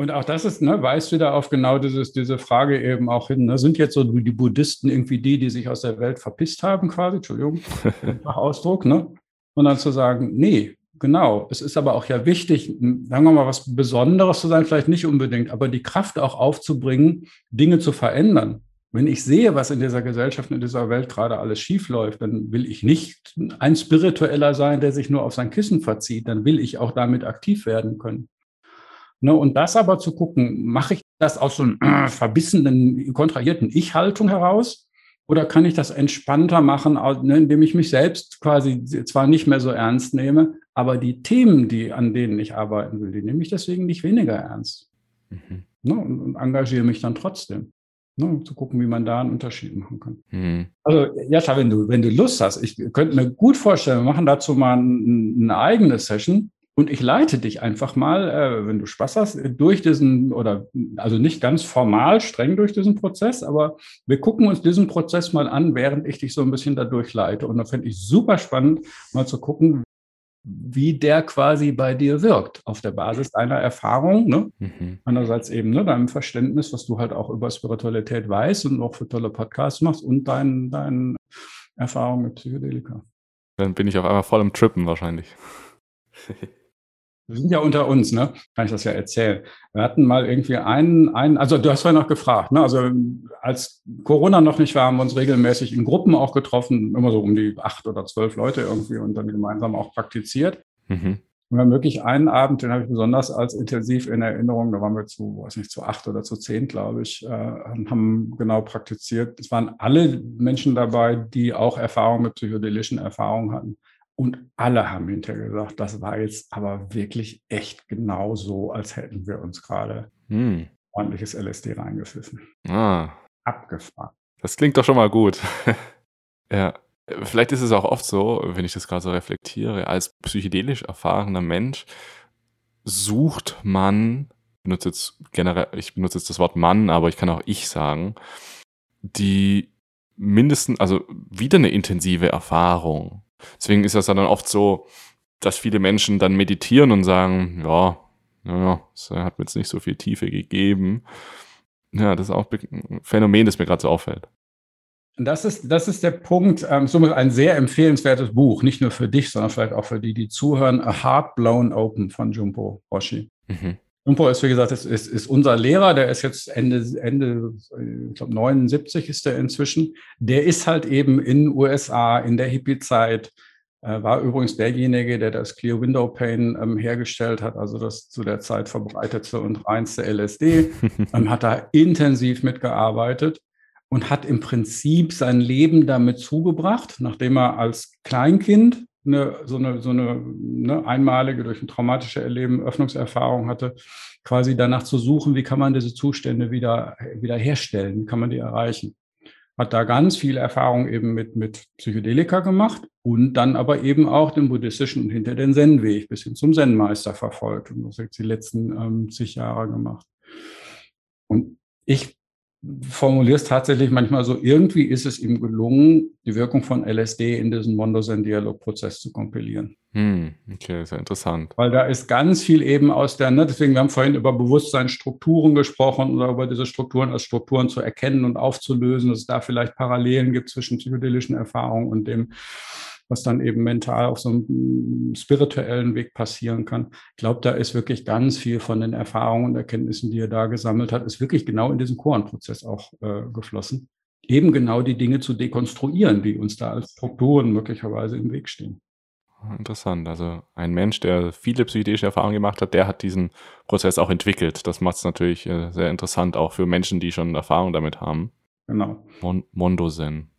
Und auch das ist, ne, weist wieder auf genau dieses, diese Frage eben auch hin. Ne? Sind jetzt so die Buddhisten irgendwie die, die sich aus der Welt verpisst haben, quasi, Entschuldigung, Ausdruck, ne? Und dann zu sagen, nee, genau. Es ist aber auch ja wichtig, sagen wir mal, was Besonderes zu sein, vielleicht nicht unbedingt, aber die Kraft auch aufzubringen, Dinge zu verändern. Wenn ich sehe, was in dieser Gesellschaft, in dieser Welt gerade alles schiefläuft, dann will ich nicht ein Spiritueller sein, der sich nur auf sein Kissen verzieht. Dann will ich auch damit aktiv werden können. Ne, und das aber zu gucken, mache ich das aus so einer äh, verbissenen, kontrahierten Ich-Haltung heraus? Oder kann ich das entspannter machen, ne, indem ich mich selbst quasi zwar nicht mehr so ernst nehme, aber die Themen, die, an denen ich arbeiten will, die nehme ich deswegen nicht weniger ernst. Mhm. Ne, und, und, engagiere mich dann trotzdem. Ne, um zu gucken, wie man da einen Unterschied machen kann. Mhm. Also, Jascha, wenn du, wenn du Lust hast, ich könnte mir gut vorstellen, wir machen dazu mal ein, eine eigene Session, und ich leite dich einfach mal, äh, wenn du Spaß hast, durch diesen, oder also nicht ganz formal, streng durch diesen Prozess, aber wir gucken uns diesen Prozess mal an, während ich dich so ein bisschen da durchleite. Und da finde ich super spannend, mal zu gucken, wie der quasi bei dir wirkt, auf der Basis deiner Erfahrung. Ne? Mhm. Einerseits eben ne, deinem Verständnis, was du halt auch über Spiritualität weißt und auch für tolle Podcasts machst und deinen dein Erfahrungen mit Psychedelika. Dann bin ich auf einmal voll im Trippen wahrscheinlich. Wir sind ja unter uns, ne? Kann ich das ja erzählen. Wir hatten mal irgendwie einen, einen, also du hast vorhin noch gefragt, ne? Also als Corona noch nicht war, haben wir uns regelmäßig in Gruppen auch getroffen, immer so um die acht oder zwölf Leute irgendwie und dann gemeinsam auch praktiziert. Mhm. Und haben wirklich einen Abend, den habe ich besonders als intensiv in Erinnerung, da waren wir zu, weiß nicht, zu acht oder zu zehn, glaube ich, äh, haben genau praktiziert. Es waren alle Menschen dabei, die auch Erfahrungen mit psychedelischen Erfahrungen hatten. Und alle haben hinterher gesagt, das war jetzt aber wirklich echt genau so, als hätten wir uns gerade hm. ordentliches LSD reingepfiffen. Ah. Abgefahren. Das klingt doch schon mal gut. ja. Vielleicht ist es auch oft so, wenn ich das gerade so reflektiere, als psychedelisch erfahrener Mensch sucht man, ich benutze jetzt generell, ich benutze jetzt das Wort Mann, aber ich kann auch ich sagen, die mindestens, also wieder eine intensive Erfahrung Deswegen ist das dann oft so, dass viele Menschen dann meditieren und sagen, ja, naja, es hat mir jetzt nicht so viel Tiefe gegeben. Ja, das ist auch ein Phänomen, das mir gerade so auffällt. Das ist, das ist der Punkt, ähm, somit ein sehr empfehlenswertes Buch, nicht nur für dich, sondern vielleicht auch für die, die zuhören. A Heart Blown Open von Jumpo Roshi. Mhm. Jumpo ist, wie gesagt, ist, ist, ist, unser Lehrer, der ist jetzt Ende, Ende ich glaube 79 ist er inzwischen. Der ist halt eben in USA in der Hippie-Zeit, äh, war übrigens derjenige, der das Clear Window Pane ähm, hergestellt hat, also das zu der Zeit verbreitetste und reinste LSD, ähm, hat da intensiv mitgearbeitet und hat im Prinzip sein Leben damit zugebracht, nachdem er als Kleinkind eine, so eine, so eine ne, einmalige, durch ein traumatisches Erleben Öffnungserfahrung hatte, quasi danach zu suchen, wie kann man diese Zustände wieder, wieder herstellen, wie kann man die erreichen. Hat da ganz viel Erfahrung eben mit, mit Psychedelika gemacht und dann aber eben auch den buddhistischen und hinter den Zen-Weg bis hin zum Zen-Meister verfolgt und das hat die letzten ähm, zig Jahre gemacht. Und ich formuliere es tatsächlich manchmal so, irgendwie ist es ihm gelungen, die Wirkung von LSD in diesen Mondo-Zen-Dialog-Prozess zu kompilieren. Hm, okay, sehr interessant. Weil da ist ganz viel eben aus der, ne, deswegen, wir haben vorhin über Bewusstseinsstrukturen gesprochen oder über diese Strukturen als Strukturen zu erkennen und aufzulösen, dass es da vielleicht Parallelen gibt zwischen psychedelischen Erfahrungen und dem was dann eben mental auf so einem spirituellen Weg passieren kann. Ich glaube, da ist wirklich ganz viel von den Erfahrungen und Erkenntnissen, die er da gesammelt hat, ist wirklich genau in diesen Koan-Prozess auch äh, geflossen. Eben genau die Dinge zu dekonstruieren, die uns da als Strukturen möglicherweise im Weg stehen. Interessant. Also ein Mensch, der viele psychedelische Erfahrungen gemacht hat, der hat diesen Prozess auch entwickelt. Das macht es natürlich äh, sehr interessant, auch für Menschen, die schon Erfahrung damit haben. Genau. Mon Mondo-Zen.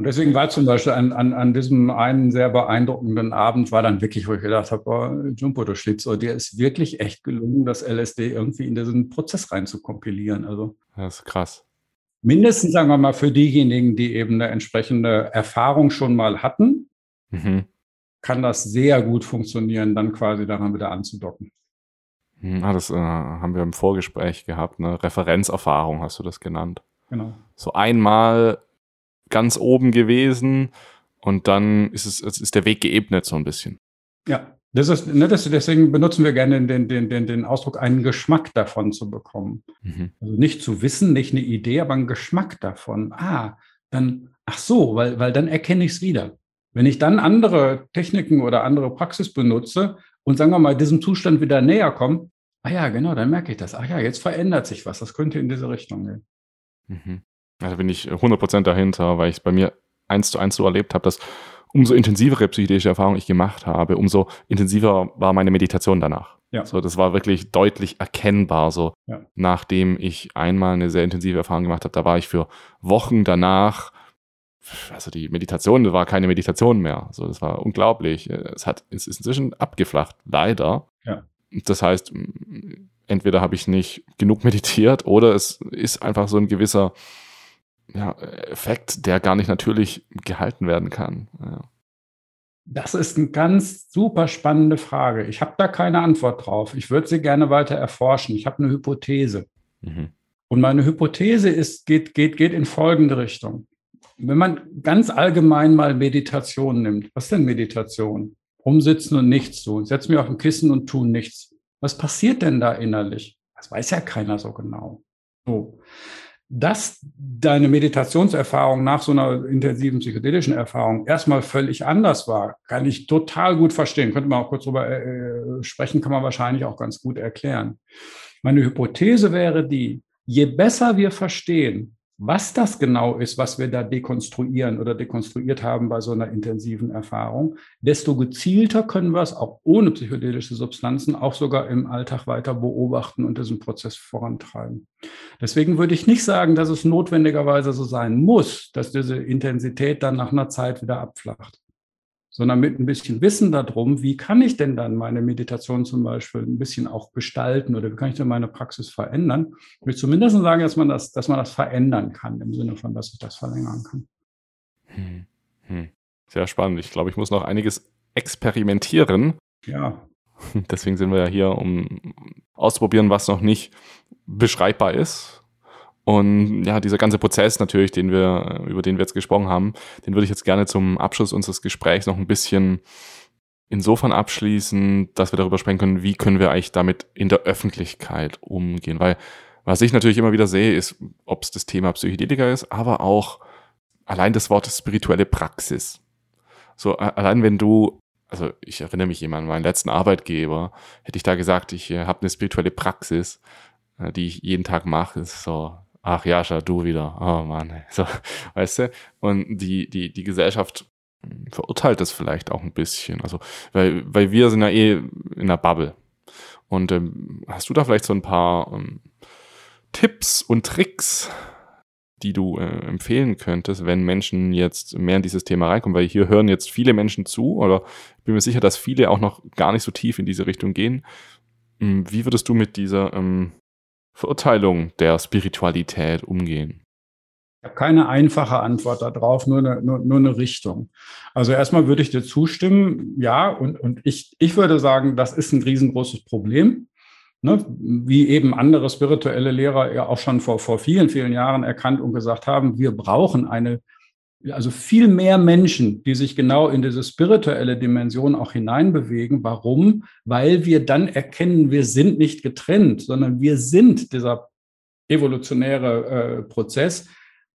Und deswegen war zum Beispiel an, an, an diesem einen sehr beeindruckenden Abend, war dann wirklich, wo ich gedacht habe, oh, Jumbo, du Schlitzohr, dir ist wirklich echt gelungen, das LSD irgendwie in diesen Prozess rein zu kompilieren. Also das ist krass. Mindestens, sagen wir mal, für diejenigen, die eben eine entsprechende Erfahrung schon mal hatten, mhm. kann das sehr gut funktionieren, dann quasi daran wieder anzudocken. Hm, ah, das äh, haben wir im Vorgespräch gehabt, eine Referenzerfahrung hast du das genannt. Genau. So einmal ganz oben gewesen und dann ist es, ist der Weg geebnet so ein bisschen. Ja, das ist, ne, das, deswegen benutzen wir gerne den, den, den, den Ausdruck, einen Geschmack davon zu bekommen. Mhm. Also nicht zu wissen, nicht eine Idee, aber einen Geschmack davon. Ah, dann, ach so, weil, weil dann erkenne ich es wieder. Wenn ich dann andere Techniken oder andere Praxis benutze und sagen wir mal, diesem Zustand wieder näher komme, ah ja, genau, dann merke ich das. Ach ja, jetzt verändert sich was. Das könnte in diese Richtung gehen. Mhm. Also bin ich 100% dahinter, weil ich es bei mir eins zu eins so erlebt habe, dass umso intensivere psychedelische Erfahrungen ich gemacht habe, umso intensiver war meine Meditation danach. Ja. So, das war wirklich deutlich erkennbar. So, ja. nachdem ich einmal eine sehr intensive Erfahrung gemacht habe, da war ich für Wochen danach, also die Meditation, das war keine Meditation mehr. So, das war unglaublich. Es hat, es ist inzwischen abgeflacht, leider. Ja. Das heißt, entweder habe ich nicht genug meditiert oder es ist einfach so ein gewisser ja, Effekt, der gar nicht natürlich gehalten werden kann. Ja. Das ist eine ganz super spannende Frage. Ich habe da keine Antwort drauf. Ich würde sie gerne weiter erforschen. Ich habe eine Hypothese. Mhm. Und meine Hypothese ist, geht, geht, geht in folgende Richtung. Wenn man ganz allgemein mal Meditation nimmt, was ist denn Meditation? Umsitzen und nichts tun. Setz mich auf ein Kissen und tun nichts. Was passiert denn da innerlich? Das weiß ja keiner so genau. So dass deine Meditationserfahrung nach so einer intensiven psychedelischen Erfahrung erstmal völlig anders war, kann ich total gut verstehen. Könnte man auch kurz drüber äh, sprechen, kann man wahrscheinlich auch ganz gut erklären. Meine Hypothese wäre die, je besser wir verstehen, was das genau ist, was wir da dekonstruieren oder dekonstruiert haben bei so einer intensiven Erfahrung, desto gezielter können wir es auch ohne psychedelische Substanzen auch sogar im Alltag weiter beobachten und diesen Prozess vorantreiben. Deswegen würde ich nicht sagen, dass es notwendigerweise so sein muss, dass diese Intensität dann nach einer Zeit wieder abflacht sondern mit ein bisschen Wissen darum, wie kann ich denn dann meine Meditation zum Beispiel ein bisschen auch gestalten oder wie kann ich denn meine Praxis verändern? Ich will zumindest sagen, dass man das, dass man das verändern kann, im Sinne von, dass ich das verlängern kann. Hm. Hm. Sehr spannend. Ich glaube, ich muss noch einiges experimentieren. Ja. Deswegen sind wir ja hier, um auszuprobieren, was noch nicht beschreibbar ist und ja, dieser ganze Prozess natürlich, den wir, über den wir jetzt gesprochen haben, den würde ich jetzt gerne zum Abschluss unseres Gesprächs noch ein bisschen insofern abschließen, dass wir darüber sprechen können, wie können wir eigentlich damit in der Öffentlichkeit umgehen. Weil was ich natürlich immer wieder sehe, ist, ob es das Thema Psychedelika ist, aber auch allein das Wort spirituelle Praxis. So, allein wenn du, also ich erinnere mich jemand, meinen letzten Arbeitgeber, hätte ich da gesagt, ich äh, habe eine spirituelle Praxis, äh, die ich jeden Tag mache, ist so, ach ja, schau du wieder, oh Mann, so, weißt du? Und die, die, die Gesellschaft verurteilt das vielleicht auch ein bisschen. Also, weil, weil wir sind ja eh in der Bubble. Und ähm, hast du da vielleicht so ein paar ähm, Tipps und Tricks, die du äh, empfehlen könntest, wenn Menschen jetzt mehr in dieses Thema reinkommen? Weil hier hören jetzt viele Menschen zu, oder ich bin mir sicher, dass viele auch noch gar nicht so tief in diese Richtung gehen. Hm, wie würdest du mit dieser ähm, Verurteilung der Spiritualität umgehen? Ich habe keine einfache Antwort darauf, nur eine, nur, nur eine Richtung. Also erstmal würde ich dir zustimmen, ja, und, und ich, ich würde sagen, das ist ein riesengroßes Problem. Ne, wie eben andere spirituelle Lehrer ja auch schon vor, vor vielen, vielen Jahren erkannt und gesagt haben, wir brauchen eine, also viel mehr Menschen, die sich genau in diese spirituelle Dimension auch hineinbewegen. Warum? Weil wir dann erkennen, wir sind nicht getrennt, sondern wir sind dieser evolutionäre äh, Prozess.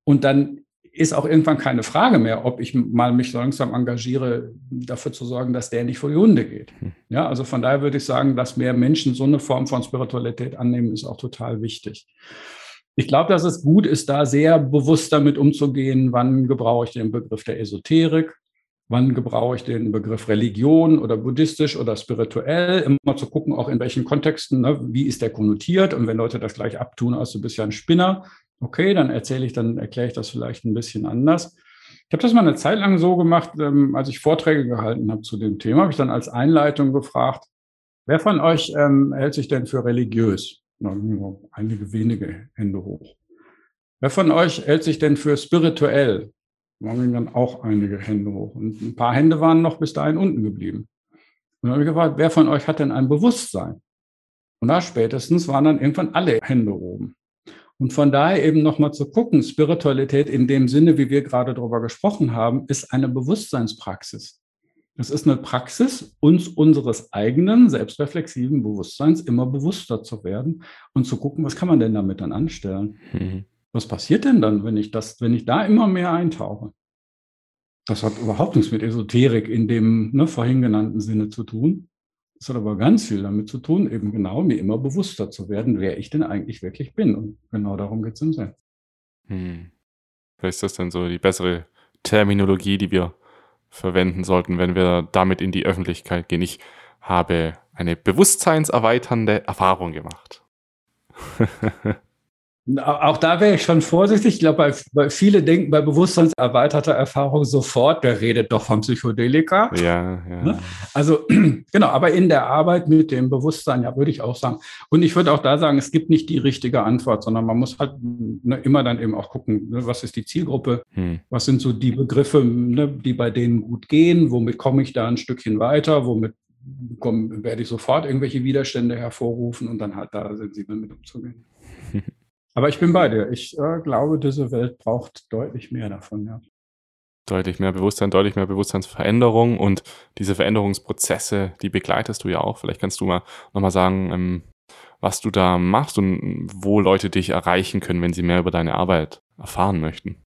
Und dann ist auch irgendwann keine Frage mehr, ob ich mal mich langsam engagiere, dafür zu sorgen, dass der nicht vor die Hunde geht. Hm. Ja, also von daher würde ich sagen, dass mehr Menschen so eine Form von Spiritualität annehmen, ist auch total wichtig. Ich glaube, dass es gut ist, da sehr bewusst damit umzugehen, wann gebrauche ich den Begriff der Esoterik, wann gebrauche ich den Begriff Religion oder buddhistisch oder spirituell, immer zu gucken, auch in welchen Kontexten, ne, wie ist der konnotiert und wenn Leute das gleich abtun, als du bist ja ein Spinner, okay, dann erzähle ich, dann erkläre ich das vielleicht ein bisschen anders. Ich habe das mal eine Zeit lang so gemacht, ähm, als ich Vorträge gehalten habe zu dem Thema, habe ich dann als Einleitung gefragt, wer von euch ähm, hält sich denn für religiös? Na, einige wenige Hände hoch. Wer von euch hält sich denn für spirituell? Da waren dann auch einige Hände hoch. Und ein paar Hände waren noch bis dahin unten geblieben. Und dann habe ich gefragt, wer von euch hat denn ein Bewusstsein? Und da spätestens waren dann irgendwann alle Hände oben. Und von daher eben nochmal zu gucken, Spiritualität in dem Sinne, wie wir gerade darüber gesprochen haben, ist eine Bewusstseinspraxis. Es ist eine Praxis, uns unseres eigenen selbstreflexiven Bewusstseins immer bewusster zu werden und zu gucken, was kann man denn damit dann anstellen? Mhm. Was passiert denn dann, wenn ich das, wenn ich da immer mehr eintauche? Das hat überhaupt nichts mit Esoterik in dem ne, vorhin genannten Sinne zu tun. Das hat aber ganz viel damit zu tun, eben genau mir immer bewusster zu werden, wer ich denn eigentlich wirklich bin. Und genau darum geht es im Sinn. Hm. Vielleicht ist das dann so die bessere Terminologie, die wir verwenden sollten, wenn wir damit in die Öffentlichkeit gehen. Ich habe eine bewusstseinserweiternde Erfahrung gemacht. Auch da wäre ich schon vorsichtig. Ich glaube, bei, viele denken bei bewusstseinserweiterter Erfahrung sofort, der redet doch vom Psychedelika. Ja, ja. Ne? Also genau, aber in der Arbeit mit dem Bewusstsein, ja, würde ich auch sagen. Und ich würde auch da sagen, es gibt nicht die richtige Antwort, sondern man muss halt ne, immer dann eben auch gucken, ne, was ist die Zielgruppe, hm. was sind so die Begriffe, ne, die bei denen gut gehen, womit komme ich da ein Stückchen weiter, womit komm, werde ich sofort irgendwelche Widerstände hervorrufen und dann halt da sensibel mit umzugehen. Aber ich bin bei dir. Ich äh, glaube, diese Welt braucht deutlich mehr davon, ja. Deutlich mehr Bewusstsein, deutlich mehr Bewusstseinsveränderung und diese Veränderungsprozesse, die begleitest du ja auch. Vielleicht kannst du mal nochmal sagen, ähm, was du da machst und wo Leute dich erreichen können, wenn sie mehr über deine Arbeit erfahren möchten.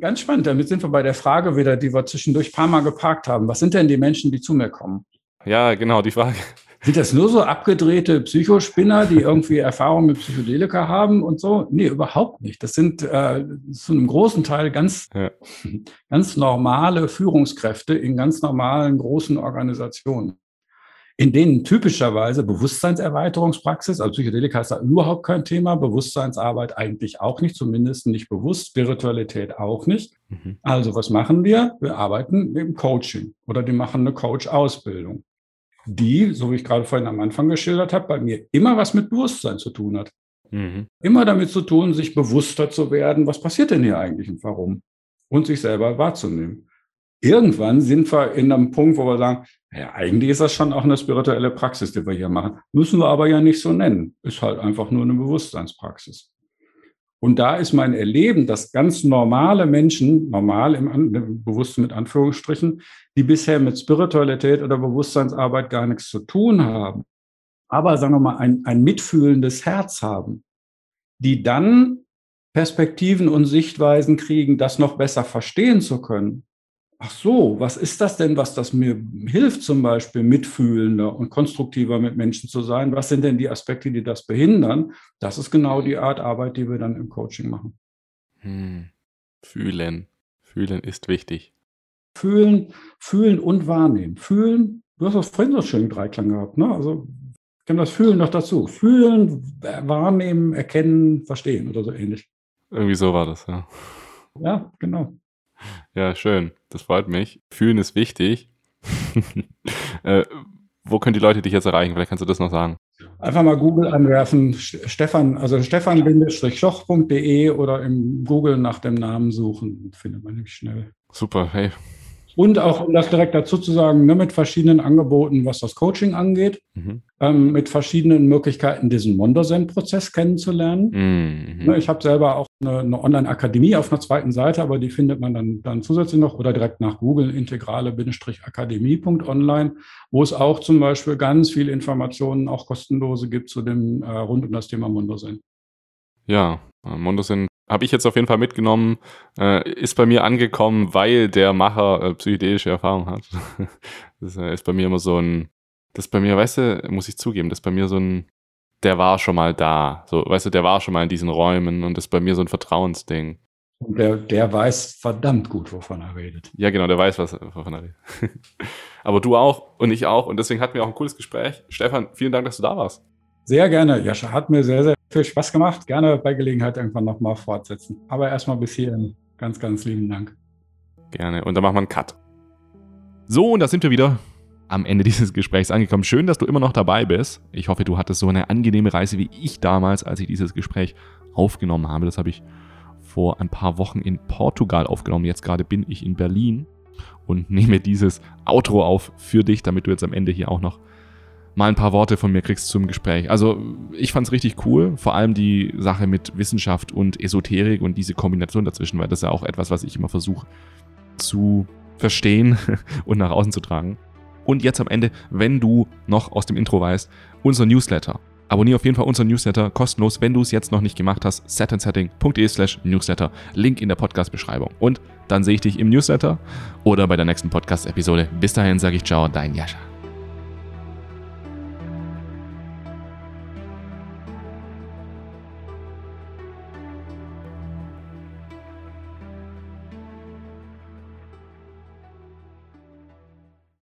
Ganz spannend. Damit sind wir bei der Frage wieder, die wir zwischendurch ein paar Mal geparkt haben. Was sind denn die Menschen, die zu mir kommen? Ja, genau, die Frage. Sind das nur so abgedrehte Psychospinner, die irgendwie Erfahrung mit Psychedelika haben und so? Nee, überhaupt nicht. Das sind äh, zu einem großen Teil ganz, ja. ganz normale Führungskräfte in ganz normalen großen Organisationen, in denen typischerweise Bewusstseinserweiterungspraxis, also Psychedelika ist da überhaupt kein Thema, Bewusstseinsarbeit eigentlich auch nicht, zumindest nicht bewusst, Spiritualität auch nicht. Mhm. Also was machen wir? Wir arbeiten im Coaching oder die machen eine Coach-Ausbildung die, so wie ich gerade vorhin am Anfang geschildert habe, bei mir immer was mit Bewusstsein zu tun hat. Mhm. Immer damit zu tun, sich bewusster zu werden, was passiert denn hier eigentlich und warum? Und sich selber wahrzunehmen. Irgendwann sind wir in einem Punkt, wo wir sagen, ja, eigentlich ist das schon auch eine spirituelle Praxis, die wir hier machen. Müssen wir aber ja nicht so nennen. Ist halt einfach nur eine Bewusstseinspraxis. Und da ist mein Erleben, dass ganz normale Menschen, normal im An bewusst mit Anführungsstrichen, die bisher mit Spiritualität oder Bewusstseinsarbeit gar nichts zu tun haben, aber sagen wir mal ein, ein mitfühlendes Herz haben, die dann Perspektiven und Sichtweisen kriegen, das noch besser verstehen zu können ach so, was ist das denn, was das mir hilft, zum Beispiel mitfühlender und konstruktiver mit Menschen zu sein? Was sind denn die Aspekte, die das behindern? Das ist genau die Art Arbeit, die wir dann im Coaching machen. Hm. Fühlen. Fühlen ist wichtig. Fühlen, fühlen und wahrnehmen. Fühlen, du hast das vorhin so schön Dreiklang gehabt, ne? Also ich kann das Fühlen noch dazu. Fühlen, wahrnehmen, erkennen, verstehen oder so ähnlich. Irgendwie so war das, ja. Ja, genau. Ja, schön. Das freut mich. Fühlen ist wichtig. äh, wo können die Leute dich jetzt erreichen? Vielleicht kannst du das noch sagen. Einfach mal Google anwerfen, Stefan, also stefan-schoch.de oder im Google nach dem Namen suchen, findet man nämlich schnell. Super, hey. Und auch, um das direkt dazu zu sagen, ne, mit verschiedenen Angeboten, was das Coaching angeht, mhm. ähm, mit verschiedenen Möglichkeiten, diesen Mondosen-Prozess kennenzulernen. Mhm. Ne, ich habe selber auch eine, eine Online-Akademie auf einer zweiten Seite, aber die findet man dann, dann zusätzlich noch oder direkt nach Google integrale-akademie.online, wo es auch zum Beispiel ganz viele Informationen, auch kostenlose gibt zu dem äh, rund um das Thema Mondosen. Ja, Mondosen habe ich jetzt auf jeden Fall mitgenommen, äh, ist bei mir angekommen, weil der Macher äh, psychedelische Erfahrung hat. das äh, ist bei mir immer so ein, das bei mir, weißt du, muss ich zugeben, das ist bei mir so ein, der war schon mal da. So, weißt du, der war schon mal in diesen Räumen und das ist bei mir so ein Vertrauensding. Und der, der weiß verdammt gut, wovon er redet. Ja, genau, der weiß, was, wovon er redet. Aber du auch und ich auch. Und deswegen hatten wir auch ein cooles Gespräch. Stefan, vielen Dank, dass du da warst. Sehr gerne. Jascha, hat mir sehr, sehr viel Spaß gemacht. Gerne bei Gelegenheit irgendwann nochmal fortsetzen. Aber erstmal bis hierhin. Ganz, ganz lieben Dank. Gerne. Und dann machen wir einen Cut. So, und da sind wir wieder am Ende dieses Gesprächs angekommen. Schön, dass du immer noch dabei bist. Ich hoffe, du hattest so eine angenehme Reise wie ich damals, als ich dieses Gespräch aufgenommen habe. Das habe ich vor ein paar Wochen in Portugal aufgenommen. Jetzt gerade bin ich in Berlin und nehme dieses Outro auf für dich, damit du jetzt am Ende hier auch noch mal ein paar Worte von mir kriegst zum Gespräch. Also ich fand es richtig cool, vor allem die Sache mit Wissenschaft und Esoterik und diese Kombination dazwischen, weil das ist ja auch etwas, was ich immer versuche zu verstehen und nach außen zu tragen. Und jetzt am Ende, wenn du noch aus dem Intro weißt, unser Newsletter. Abonniere auf jeden Fall unseren Newsletter kostenlos, wenn du es jetzt noch nicht gemacht hast. setandsetting.de slash newsletter. Link in der Podcast-Beschreibung. Und dann sehe ich dich im Newsletter oder bei der nächsten Podcast-Episode. Bis dahin sage ich ciao, dein Jascha.